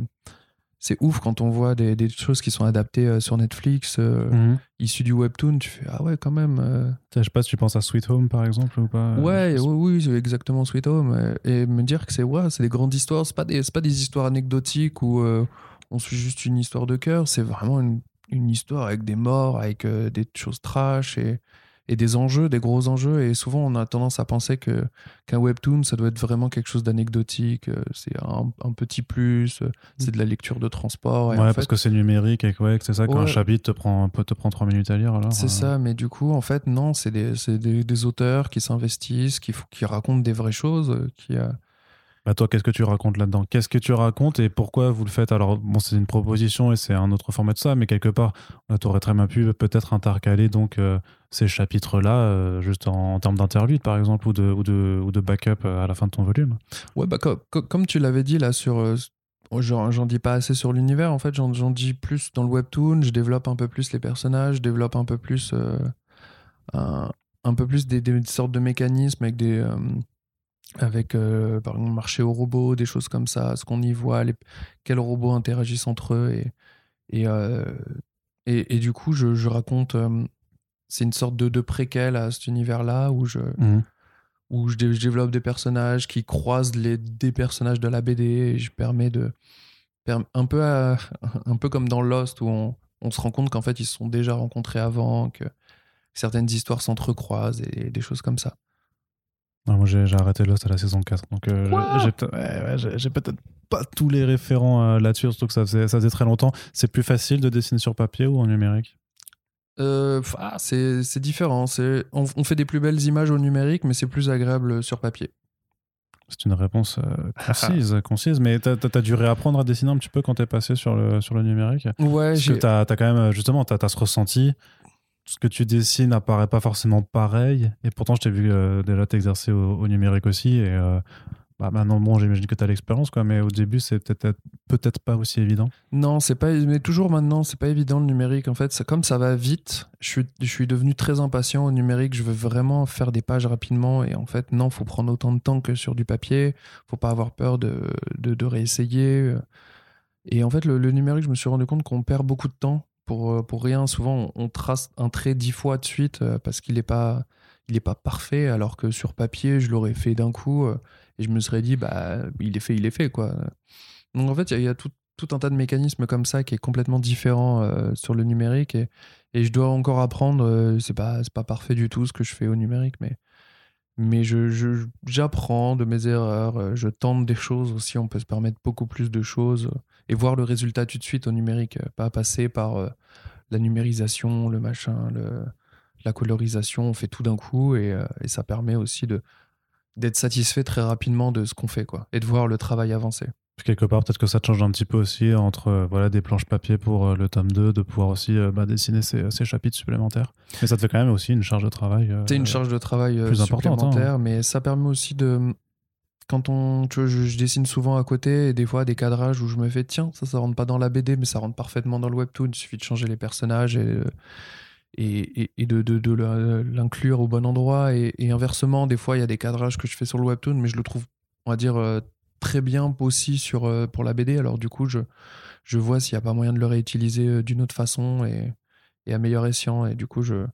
Euh, c'est ouf quand on voit des, des, choses qui sont adaptées euh, sur Netflix, mhm. issues du webtoon. Tu fais Ah ouais, quand même. Je sais pas si tu penses à Sweet Home par exemple ou pas. Ouais, oui, oui, c'est exactement Sweet Home. Et, me dire que c'est ouais, des grandes histoires, c'est pas, des, pas des histoires anecdotiques ou on suit juste une histoire de cœur, c'est vraiment une, histoire avec des morts, avec euh, des choses trash et, et, des enjeux, des gros enjeux. Et souvent, on a tendance à penser que qu'un webtoon, ça doit être vraiment quelque chose d'anecdotique. Euh, c'est un, petit plus, euh, c'est de la lecture de transport. ouais, parce que c'est numérique et que c'est ça qu'un chapitre te prend, te prend trois minutes à lire. C'est ça, mais du coup, en fait, non, c'est des, des, des, auteurs qui s'investissent, qui, qui racontent des vraies choses, qui. Bah toi, qu'est-ce que tu racontes là-dedans? Qu'est-ce que tu racontes et pourquoi vous le faites? Alors, bon, c'est une proposition et c'est un autre format de ça, mais quelque part, tu aurais très bien pu peut-être intercaler donc euh, ces chapitres-là, euh, juste en, termes d'interlude, par exemple, ou de, ou de, ou de backup euh, à la fin de ton volume. Ouais, bah, comme tu l'avais dit là sur. j'en dis pas assez sur l'univers, en fait, j'en dis plus dans le webtoon, je développe un peu plus les personnages, je développe un peu plus. Un, un, peu plus des, sortes de mécanismes avec des avec euh, par exemple marché aux robots, des choses comme ça, ce qu'on y voit, les, quels robots interagissent entre eux et et, euh, et, du coup je, je raconte euh, c'est une sorte de, de, préquel à cet univers-là où je mmh. où je, développe des personnages qui croisent les des personnages de la BD et je permets de un peu un peu comme dans Lost où on, on se rend compte qu'en fait ils se sont déjà rencontrés avant que certaines histoires s'entrecroisent et des choses comme ça moi, j'ai arrêté Lost à la saison 4. Donc, euh, j'ai peut-être pas tous les référents euh, là-dessus, surtout que ça faisait, ça faisait très longtemps. C'est plus facile de dessiner sur papier ou en numérique? Euh, ah, C'est différent. On, on, fait des plus belles images au numérique, mais c'est plus agréable sur papier. C'est une réponse concise, concise, mais t'as as, dû réapprendre à dessiner un petit peu quand t'es passé sur le, sur le numérique? Ouais, Parce que t'as as quand même, justement, t'as as ce ressenti ce que tu dessines apparaît pas forcément pareil. Et pourtant, je t'ai vu euh, déjà t'exercer au, numérique aussi. Et euh, bah, maintenant, bon, j'imagine que tu as l'expérience, quoi. Mais au début, c'est peut-être peut-être pas aussi évident. Non, c'est pas. Mais toujours maintenant, c'est pas évident le numérique. En fait, comme ça va vite, je suis, je suis devenu très impatient au numérique. Je veux vraiment faire des pages rapidement. Et en fait, non, faut prendre autant de temps que sur du papier. Faut pas avoir peur de, de, réessayer. Et en fait, le, le numérique, je me suis rendu compte qu'on perd beaucoup de temps euh, pour, rien. Souvent, on, trace un trait dix fois de suite euh, parce qu'il n'est pas, pas parfait, alors que sur papier, je l'aurais fait d'un coup euh, et je me serais dit, bah, il est fait, il est fait, quoi. Donc en fait, il y, a, tout, un tas de mécanismes comme ça qui est complètement différent sur le numérique et, et, je dois encore apprendre. c'est pas, pas parfait du tout ce que je fais au numérique, mais mais je, j'apprends de mes erreurs, je tente des choses aussi, on peut se permettre beaucoup plus de choses et voir le résultat tout de suite au numérique, euh, pas passer par euh, la numérisation, le machin, le, la colorisation, on fait tout d'un coup et, euh, et, ça permet aussi de d'être satisfait très rapidement de ce qu'on fait quoi et de voir le travail avancer. Quelque part, peut-être que ça change un petit peu aussi entre voilà, des planches papier pour le tome 2, de pouvoir aussi bah, dessiner ces, ces, chapitres supplémentaires. Mais ça te fait quand même aussi une charge de travail. C'est une charge de travail plus hein. supplémentaire, mais ça permet aussi de, quand on, je, dessine souvent à côté et des fois des cadrages où je me fais tiens, ça, ça rentre pas dans la BD, mais ça rentre parfaitement dans le webtoon. Il suffit de changer les personnages et, et, et de, de, de l'inclure au bon endroit. Et, inversement, des fois, il y a des cadrages que je fais sur le webtoon, mais je le trouve, on va dire, euh, très bien aussi sur, euh, pour la BD. Alors, du coup, je, je vois s'il n'y a pas moyen de le réutiliser euh, d'une autre façon et, et à meilleur. Et du coup, je,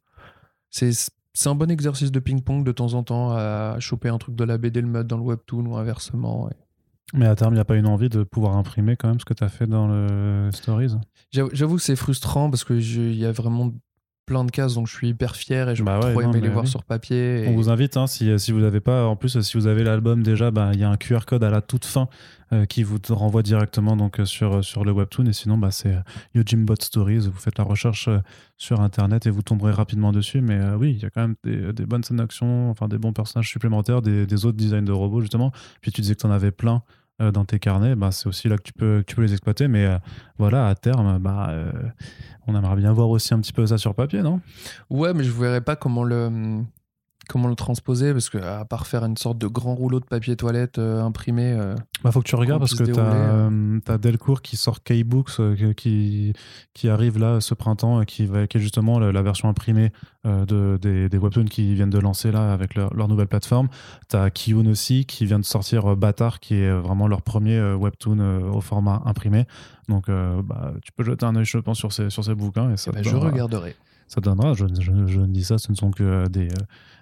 c'est c'est un bon exercice de ping-pong de temps en temps à choper un truc de la BD, le mettre dans le webtoon ou inversement. Mais à terme, il n'y a pas une envie de pouvoir imprimer quand même ce que tu as fait dans le Stories? J'avoue que c'est frustrant parce qu'il y a vraiment plein de cases dont je suis hyper fier et je bah trop aimé les voir sur papier. On vous invite, hein, si, si vous n'avez pas, en plus, si vous avez l'album déjà, bah, il y a un QR code à la toute fin euh, qui vous renvoie directement donc, euh, sur, sur le webtoon. Et sinon, bah, c'est euh, Yojimbot Stories. Vous faites la recherche sur Internet et vous tomberez rapidement dessus. Mais oui, il y a quand même des, des bonnes scènes d'action, enfin des bons personnages supplémentaires, des, des, autres designs de robots, justement. Puis tu disais que tu en avais plein euh, dans tes carnets, bah, c'est aussi là que tu peux, les exploiter. Mais euh, voilà, à terme, bah, euh, on aimerait bien voir aussi un petit peu ça sur papier, non? Ouais, mais je ne verrais pas comment le, comment le transposer parce que à part faire une sorte de grand rouleau de papier toilette euh, imprimé euh, bah faut que tu regardes parce que tu as, euh, Delcourt qui sort K-Books qui, qui arrive là ce printemps qui, va, qui est justement la, version imprimée de, des, des, webtoons qui viennent de lancer là avec leur, leur nouvelle plateforme. Tu as Kiyun aussi qui vient de sortir Batar qui est vraiment leur premier webtoon au format imprimé. Donc bah, tu peux jeter un œil je pense sur ces, sur ces bouquins et ça eh ben, je regarderai. ça donnera, je, je, je, dis ça, ce ne sont que des,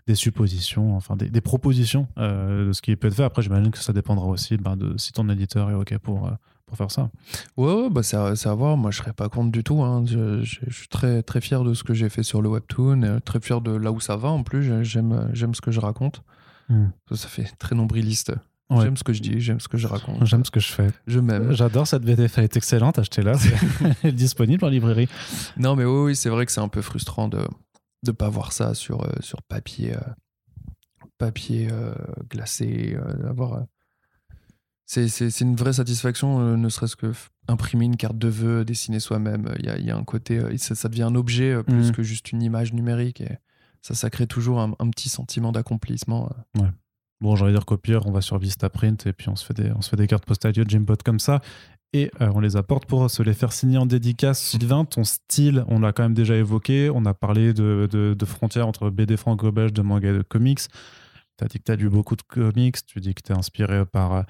des suppositions, enfin des, propositions euh, de ce qui peut être fait. Après, j'imagine que ça dépendra aussi ben, de si ton éditeur est OK pour, euh, pour faire ça. Ouais, bah c'est à, voir. Moi, je serais pas contre du tout. Hein. Je, suis très, très fier de ce que j'ai fait sur le webtoon, euh, très fier de là où ça va en plus. J'aime, j'aime ce que je raconte. Hmm. Ça, fait très nombriliste. J'aime ce que je dis, j'aime ce que je raconte. J'aime ce que je fais. Je m'aime. J'adore cette VDF, elle est excellente, achetez-la. elle est disponible en librairie. Non, mais oui, oui c'est vrai que c'est un peu frustrant de, de pas voir ça sur, euh, sur papier, euh, papier euh, glacé, d'avoir. C'est, une vraie satisfaction, ne serait-ce que imprimer une carte de vœux, dessiner soi-même. Il y a, y a, un côté, ça, devient un objet plus mmh. que juste une image numérique. Et ça, ça crée toujours un, petit sentiment d'accomplissement. Ouais. Bon, j'allais dire qu'au pire, on va sur Vistaprint et puis on se fait des, on se fait des cartes postales Jimbot comme ça et euh, on les apporte pour se les faire signer en dédicace. Sylvain, ton style, on l'a quand même déjà évoqué. On a parlé de, frontières entre BD franco-belge, de manga et de comics. Tu as dit que tu as lu beaucoup de comics. Tu dis que tu es inspiré par.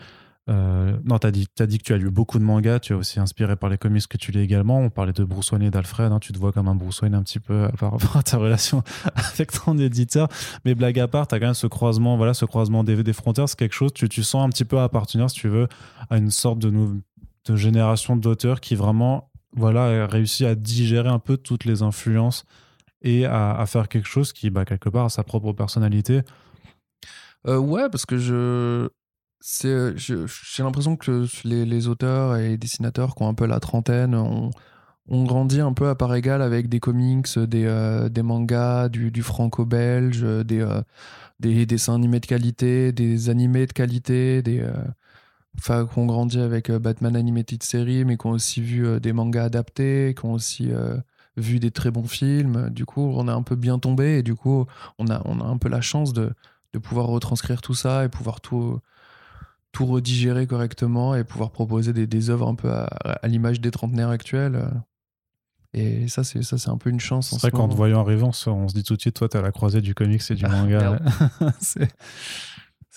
Euh, non, tu as, dit, que tu as lu beaucoup de mangas. Tu es aussi inspiré par les comics que tu lis également. On parlait de Bruce Wayne et d'Alfred. Hein. Tu te vois comme un Bruce Wayne un petit peu par rapport à ta relation avec ton éditeur. Mais blague à part, tu as quand même ce croisement, voilà, ce croisement des, frontières. C'est quelque chose, tu, tu sens un petit peu appartenir, si tu veux, à une sorte de, de génération d'auteurs qui vraiment voilà, à digérer un peu toutes les influences et à, faire quelque chose qui, bah, quelque part, a sa propre personnalité. Euh, ouais, parce que je. J'ai l'impression que les, auteurs et les dessinateurs qui ont un peu la trentaine ont, grandi un peu à part égale avec des comics, des, euh, mangas, du, franco-belge, des, euh, des dessins animés de qualité, des animés de qualité, des, enfin, qui ont grandi avec euh, Batman Animated Series, mais qui ont aussi vu euh, des mangas adaptés, qui ont aussi euh, vu des très bons films. Du coup, on est un peu bien tombé et du coup, on a, on a un peu la chance de, de pouvoir retranscrire tout ça et pouvoir tout, tout redigérer correctement et pouvoir proposer des, des œuvres un peu à, l'image des trentenaires actuels. Et ça, c'est ça, c'est un peu une chance. C'est vrai qu'en te voyant arriver, on se, on se dit tout de suite, toi, t'es à la croisée du comics et du ah, manga. c'est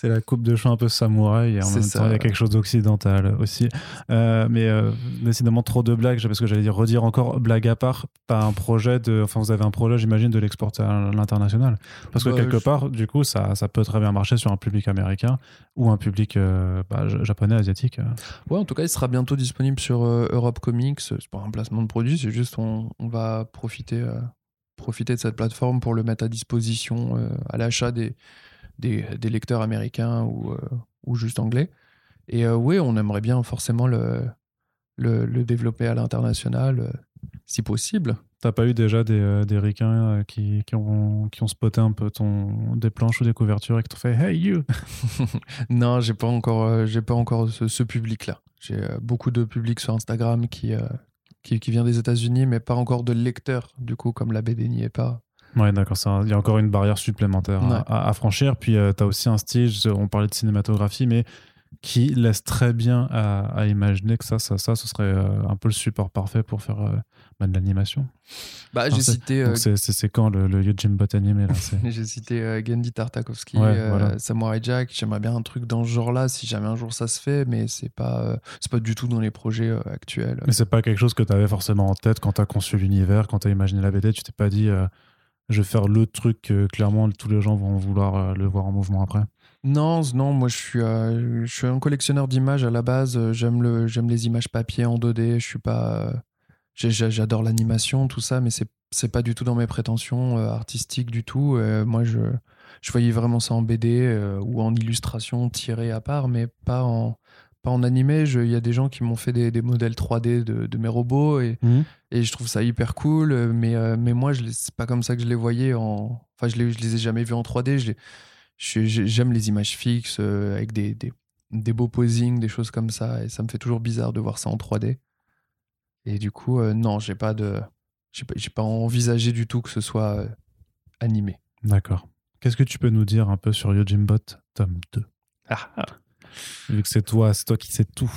c'est la coupe de cheveux un peu samouraï et en même temps il y a quelque chose d'occidental aussi. Euh, mais euh, décidément trop de blagues parce que j'allais dire redire encore blague à part. Pas un projet de, enfin vous avez un projet j'imagine de l'exporter à l'international parce que bah, quelque part du coup ça, ça peut très bien marcher sur un public américain ou un public euh, bah, japonais asiatique. Ouais en tout cas il sera bientôt disponible sur Europe Comics. C'est pas un placement de produit c'est juste on, on va profiter profiter de cette plateforme pour le mettre à disposition à l'achat des des, lecteurs américains ou, euh, ou juste anglais. Et euh, oui, on aimerait bien forcément le, le, développer à l'international, euh, si possible. T'as pas eu déjà des, des ricains qui, qui, ont, qui ont spoté un peu ton, des planches ou des couvertures et qui t'ont fait Hey you? Non, j'ai pas encore, j'ai pas encore ce, public-là. J'ai beaucoup de public sur Instagram qui, qui, qui, vient des États-Unis, mais pas encore de lecteurs, du coup, comme la BD n'y est pas. Ouais, d'accord. Il y a encore une barrière supplémentaire à, franchir. Puis, euh, tu as aussi un style, on parlait de cinématographie, mais qui laisse très bien à, imaginer que ça, ça, ça, ce serait euh, un peu le support parfait pour faire euh, bah, de l'animation. Bah, j'ai cité. C'est quand le, le Yojim Bot animé J'ai cité Gendy Tartakovsky, Samurai Jack. J'aimerais bien un truc dans ce genre-là, si jamais un jour ça se fait, mais c'est pas, c'est pas du tout dans les projets actuels. Mais c'est pas quelque chose que tu avais forcément en tête quand tu as conçu l'univers, quand tu as imaginé la BD. Tu t'es pas dit je vais faire le truc que clairement tous les gens vont vouloir euh, le voir en mouvement après Non, non, moi je suis, euh, je suis un collectionneur d'images à la base. Euh, J'aime le, j'aime les images papier en 2D. Je suis pas, euh, j'adore l'animation, tout ça, mais c'est, c'est pas du tout dans mes prétentions euh, artistiques du tout. Euh, moi, je, je voyais vraiment ça en BD euh, ou en illustration tirée à part, mais pas en, pas en animé. Il y a des gens qui m'ont fait des, des modèles 3D de, de mes robots et et je trouve ça hyper cool euh, mais euh, mais moi je les- c'est pas comme ça que je les voyais en enfin je les je les ai jamais vus en 3D je les- je- j'aime les images fixes euh, avec des, des des beaux posings des choses comme ça et ça me fait toujours bizarre de voir ça en 3D et du coup euh, non j'ai pas de j'ai pas, j'ai pas envisagé du tout que ce soit euh, animé. D'accord. Qu'est-ce que tu peux nous dire un peu sur Yojimbot tome 2 Vu que c'est toi, c'est toi qui sais tout.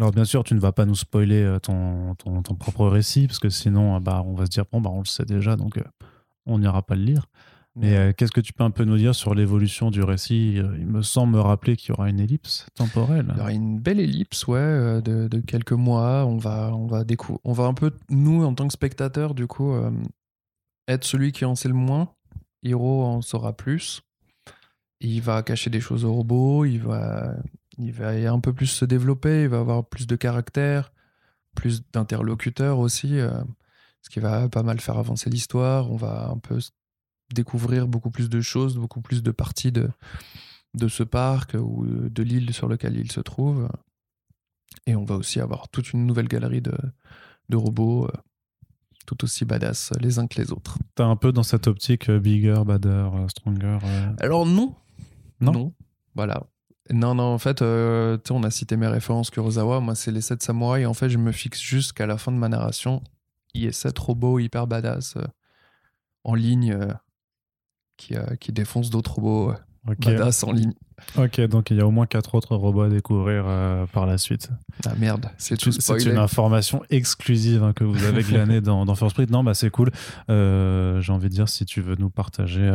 Alors bien sûr, tu ne vas pas nous spoiler euh, ton, ton, ton propre récit, parce que sinon, euh, bah, on va se dire, bon, bah, on le sait déjà, donc euh, on n'ira pas le lire. Mais euh, qu'est-ce que tu peux un peu nous dire sur l'évolution du récit Il me semble me rappeler qu'il y aura une ellipse temporelle. Il y aura une belle ellipse, ouais, de, de quelques mois. On va, on va on va un peu nous en tant que spectateurs, du coup, euh, être celui qui en sait le moins. Hiro en saura plus. Il va cacher des choses au robot. Il va, il va un peu plus se développer. Il va avoir plus de caractère, plus d'interlocuteurs aussi, euh, ce qui va pas mal faire avancer l'histoire. On va un peu découvrir beaucoup plus de choses, beaucoup plus de parties de, de ce parc ou de l'île sur laquelle il se trouve. Et on va aussi avoir toute une nouvelle galerie de, de robots, euh, tout aussi badass les uns que les autres. T'es un peu dans cette optique euh, bigger, badder, stronger. euh? Alors non? Non Voilà. Non, non, en fait, euh, on a cité mes références Kurosawa. Moi, c'est les 7 samouraïs. En fait, je me fixe jusqu'à la fin de ma narration. Il y a 7 robots hyper badass euh, en ligne euh, qui, qui défoncent d'autres robots badass en ligne. Ok, donc il y a au moins quatre autres robots à découvrir euh, par la suite. Ah merde, c'est tout C'est une information exclusive hein, que vous avez glanée dans, dans First Print. Non, bah c'est cool. Euh, J'ai envie de dire, si tu veux nous partager,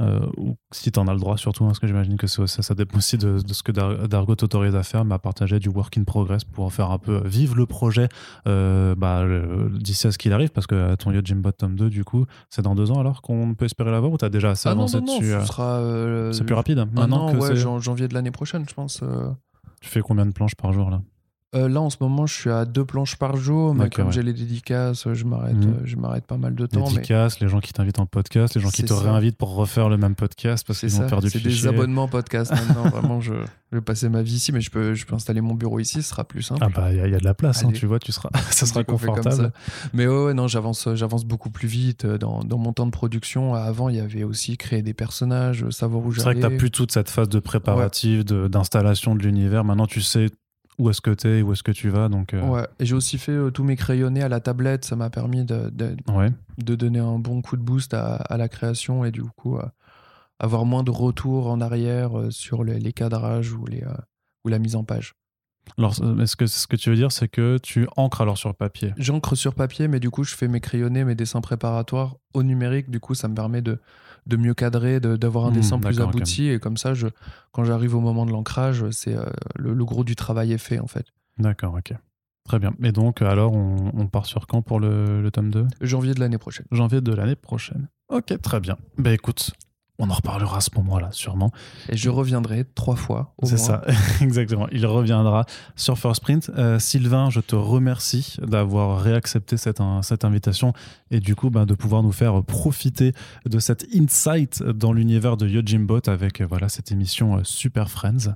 euh, ou si tu en as le droit surtout, hein, parce que j'imagine que ça, ça dépend aussi de, de ce que Dar- Dargo t'autorise à faire, mais à partager du work in progress pour en faire un peu vivre le projet bah, d'ici à ce qu'il arrive, parce que ton Yojimbo Bottom 2, du coup, c'est dans deux ans alors qu'on peut espérer l'avoir ou t'as déjà assez Ah avancé non, non, dessus ce sera. C'est plus rapide. un Maintenant an, que ouais, janvier de l'année prochaine, je pense. euh. tu fais combien de planches par jour là? Euh, là, en ce moment, je suis à deux planches par jour, mais comme ouais. j'ai les dédicaces, je m'arrête, Mhm. je m'arrête pas mal de temps. mais Dédicaces, les gens qui t'invitent en podcast, les gens qui C'est te ça. réinvitent pour refaire le même podcast parce c'est qu'ils ont perdu c'est le des fichier. abonnements podcast maintenant. Vraiment, je, je vais passer ma vie ici, mais je peux, je peux installer mon bureau ici, ce sera plus simple. Ah bah il y, a- il y a de la place, hein, tu vois, tu seras, ça sera confortable. ça. Mais ouais, ouais, non, j'avance, j'avance beaucoup plus vite euh, dans, dans mon temps de production. Avant, il y avait aussi créer des personnages, euh, savoir où C'est vrai que j'allais. t'as plus toute cette phase de préparatif, de- d'installation de, l'univers. Maintenant, tu sais où est-ce que t'es, où est-ce que tu vas, donc. euh, Ouais, et j'ai aussi fait euh, tous mes crayonnés à la tablette. Ça m'a permis de, de, ouais. de donner un bon coup de boost à, à la création et du coup euh, avoir moins de retours en arrière sur les, les cadrages ou, les, ou la mise en page. Alors, est-ce que ce que tu veux dire, c'est que tu ancres alors sur papier? J'encre sur papier, mais du coup, je fais mes crayonnés, mes dessins préparatoires au numérique. Du coup, ça me permet de, de mieux cadrer, de- d'avoir un Mmh, dessin plus abouti. Et comme ça, je, quand j'arrive au moment de l'ancrage, c'est euh, le, le gros du travail est fait en fait. D'accord, ok. Très bien. Et donc, alors, on, on part sur quand pour le, le tome 2 Janvier de l'année prochaine. Janvier de l'année prochaine. Ok, très bien. Bah écoute, on en reparlera à ce moment-là, sûrement. Et je reviendrai trois fois. C'est ça, exactement. Il reviendra sur First Print. Euh, Sylvain, je te remercie d'avoir réaccepté cette, in- cette invitation et du coup ben, de pouvoir nous faire profiter de cet insight dans l'univers de Yojimbot avec euh, voilà, cette émission euh, Super Friends.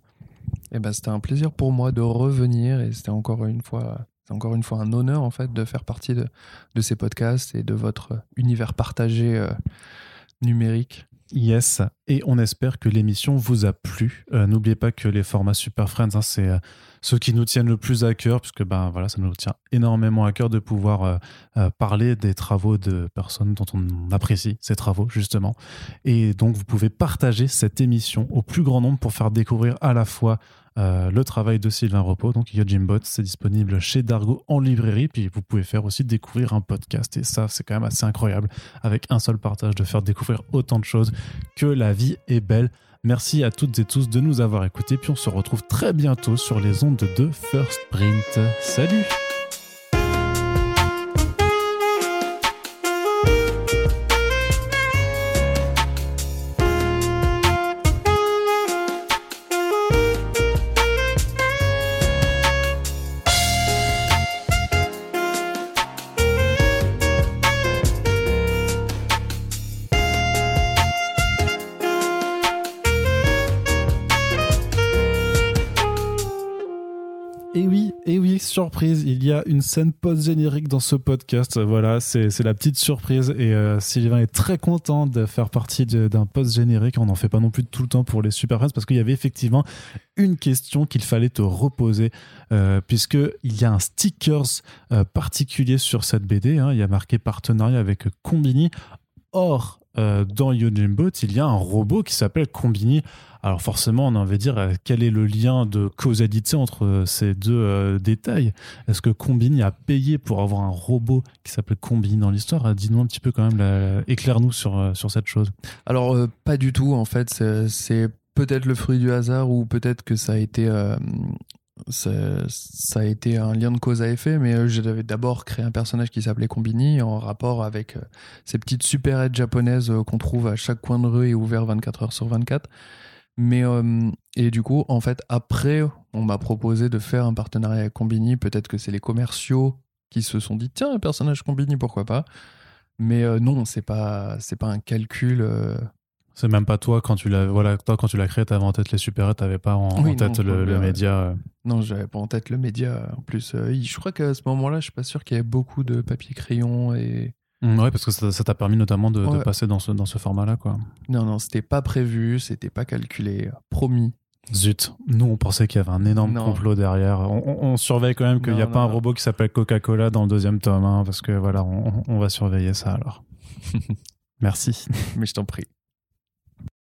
Et ben, c'était un plaisir pour moi de revenir et c'était encore une fois, c'est encore une fois un honneur en fait de faire partie de, de ces podcasts et de votre univers partagé euh, numérique. Yes, et on espère que l'émission vous a plu. Euh, N'oubliez pas que les formats Super Friends, hein, c'est euh, ceux qui nous tiennent le plus à cœur, puisque ben, voilà, ça nous tient énormément à cœur de pouvoir euh, parler des travaux de personnes dont on apprécie ces travaux, justement. Et donc, vous pouvez partager cette émission au plus grand nombre pour faire découvrir à la fois euh, le travail de Sylvain Repos, donc Yojimbot, c'est disponible chez Dargo en librairie, puis vous pouvez faire aussi découvrir un podcast, et ça, c'est quand même assez incroyable, avec un seul partage, de faire découvrir autant de choses que la vie est belle. Merci à toutes et tous de nous avoir écoutés, puis on se retrouve très bientôt sur les ondes de First Print. Salut il y a une scène post-générique dans ce podcast. Voilà, c'est la petite surprise. Et euh, Sylvain est très content de faire partie d'un post-générique. On n'en fait pas non plus tout le temps pour les Super parce qu'il y avait effectivement une question qu'il fallait te reposer, euh, puisqu'il y a un stickers euh, particulier sur cette BD. Hein. Il y a marqué partenariat avec Combini. Or, euh, dans Yojimbo, il y a un robot qui s'appelle Combini. Alors forcément, on a envie de dire euh, quel est le lien de causalité entre euh, ces deux détails? Est-ce que Combini a payé pour avoir un robot qui s'appelle Combini dans l'histoire? Dis-nous un petit peu quand même, éclaire-nous sur, sur cette chose. Alors pas du tout en fait, c'est peut-être le fruit du hasard ou peut-être que ça a été ça, a été un lien de cause à effet, mais euh, j'avais d'abord créé un personnage qui s'appelait Combini en rapport avec euh, ces petites supérettes japonaises euh, qu'on trouve à chaque coin de rue et ouvert 24 heures sur 24. Mais et du coup, en fait, après, on m'a proposé de faire un partenariat avec Combini. Peut-être que c'est les commerciaux qui se sont dit tiens, un personnage Combini, pourquoi pas. Mais non, c'est pas pas un calcul c'est même pas toi quand tu l'as voilà toi quand tu l'as créé t'avais en tête les super t'avais pas en, tête le, média. Euh. Non j'avais pas en tête le média en plus. Euh, je crois qu'à ce moment-là je suis pas sûr qu'il y avait beaucoup de papier crayon et. Mmh, ouais parce que ça t'a permis notamment de, passer dans ce dans ce format là quoi. Non non c'était pas prévu c'était pas calculé promis. Zut, nous on pensait qu'il y avait un énorme complot derrière. On, surveille quand même qu'il n'y a pas un robot qui s'appelle Coca-Cola dans le deuxième tome, hein, parce que voilà, on, on va surveiller ça alors. Merci. Mais je t'en prie.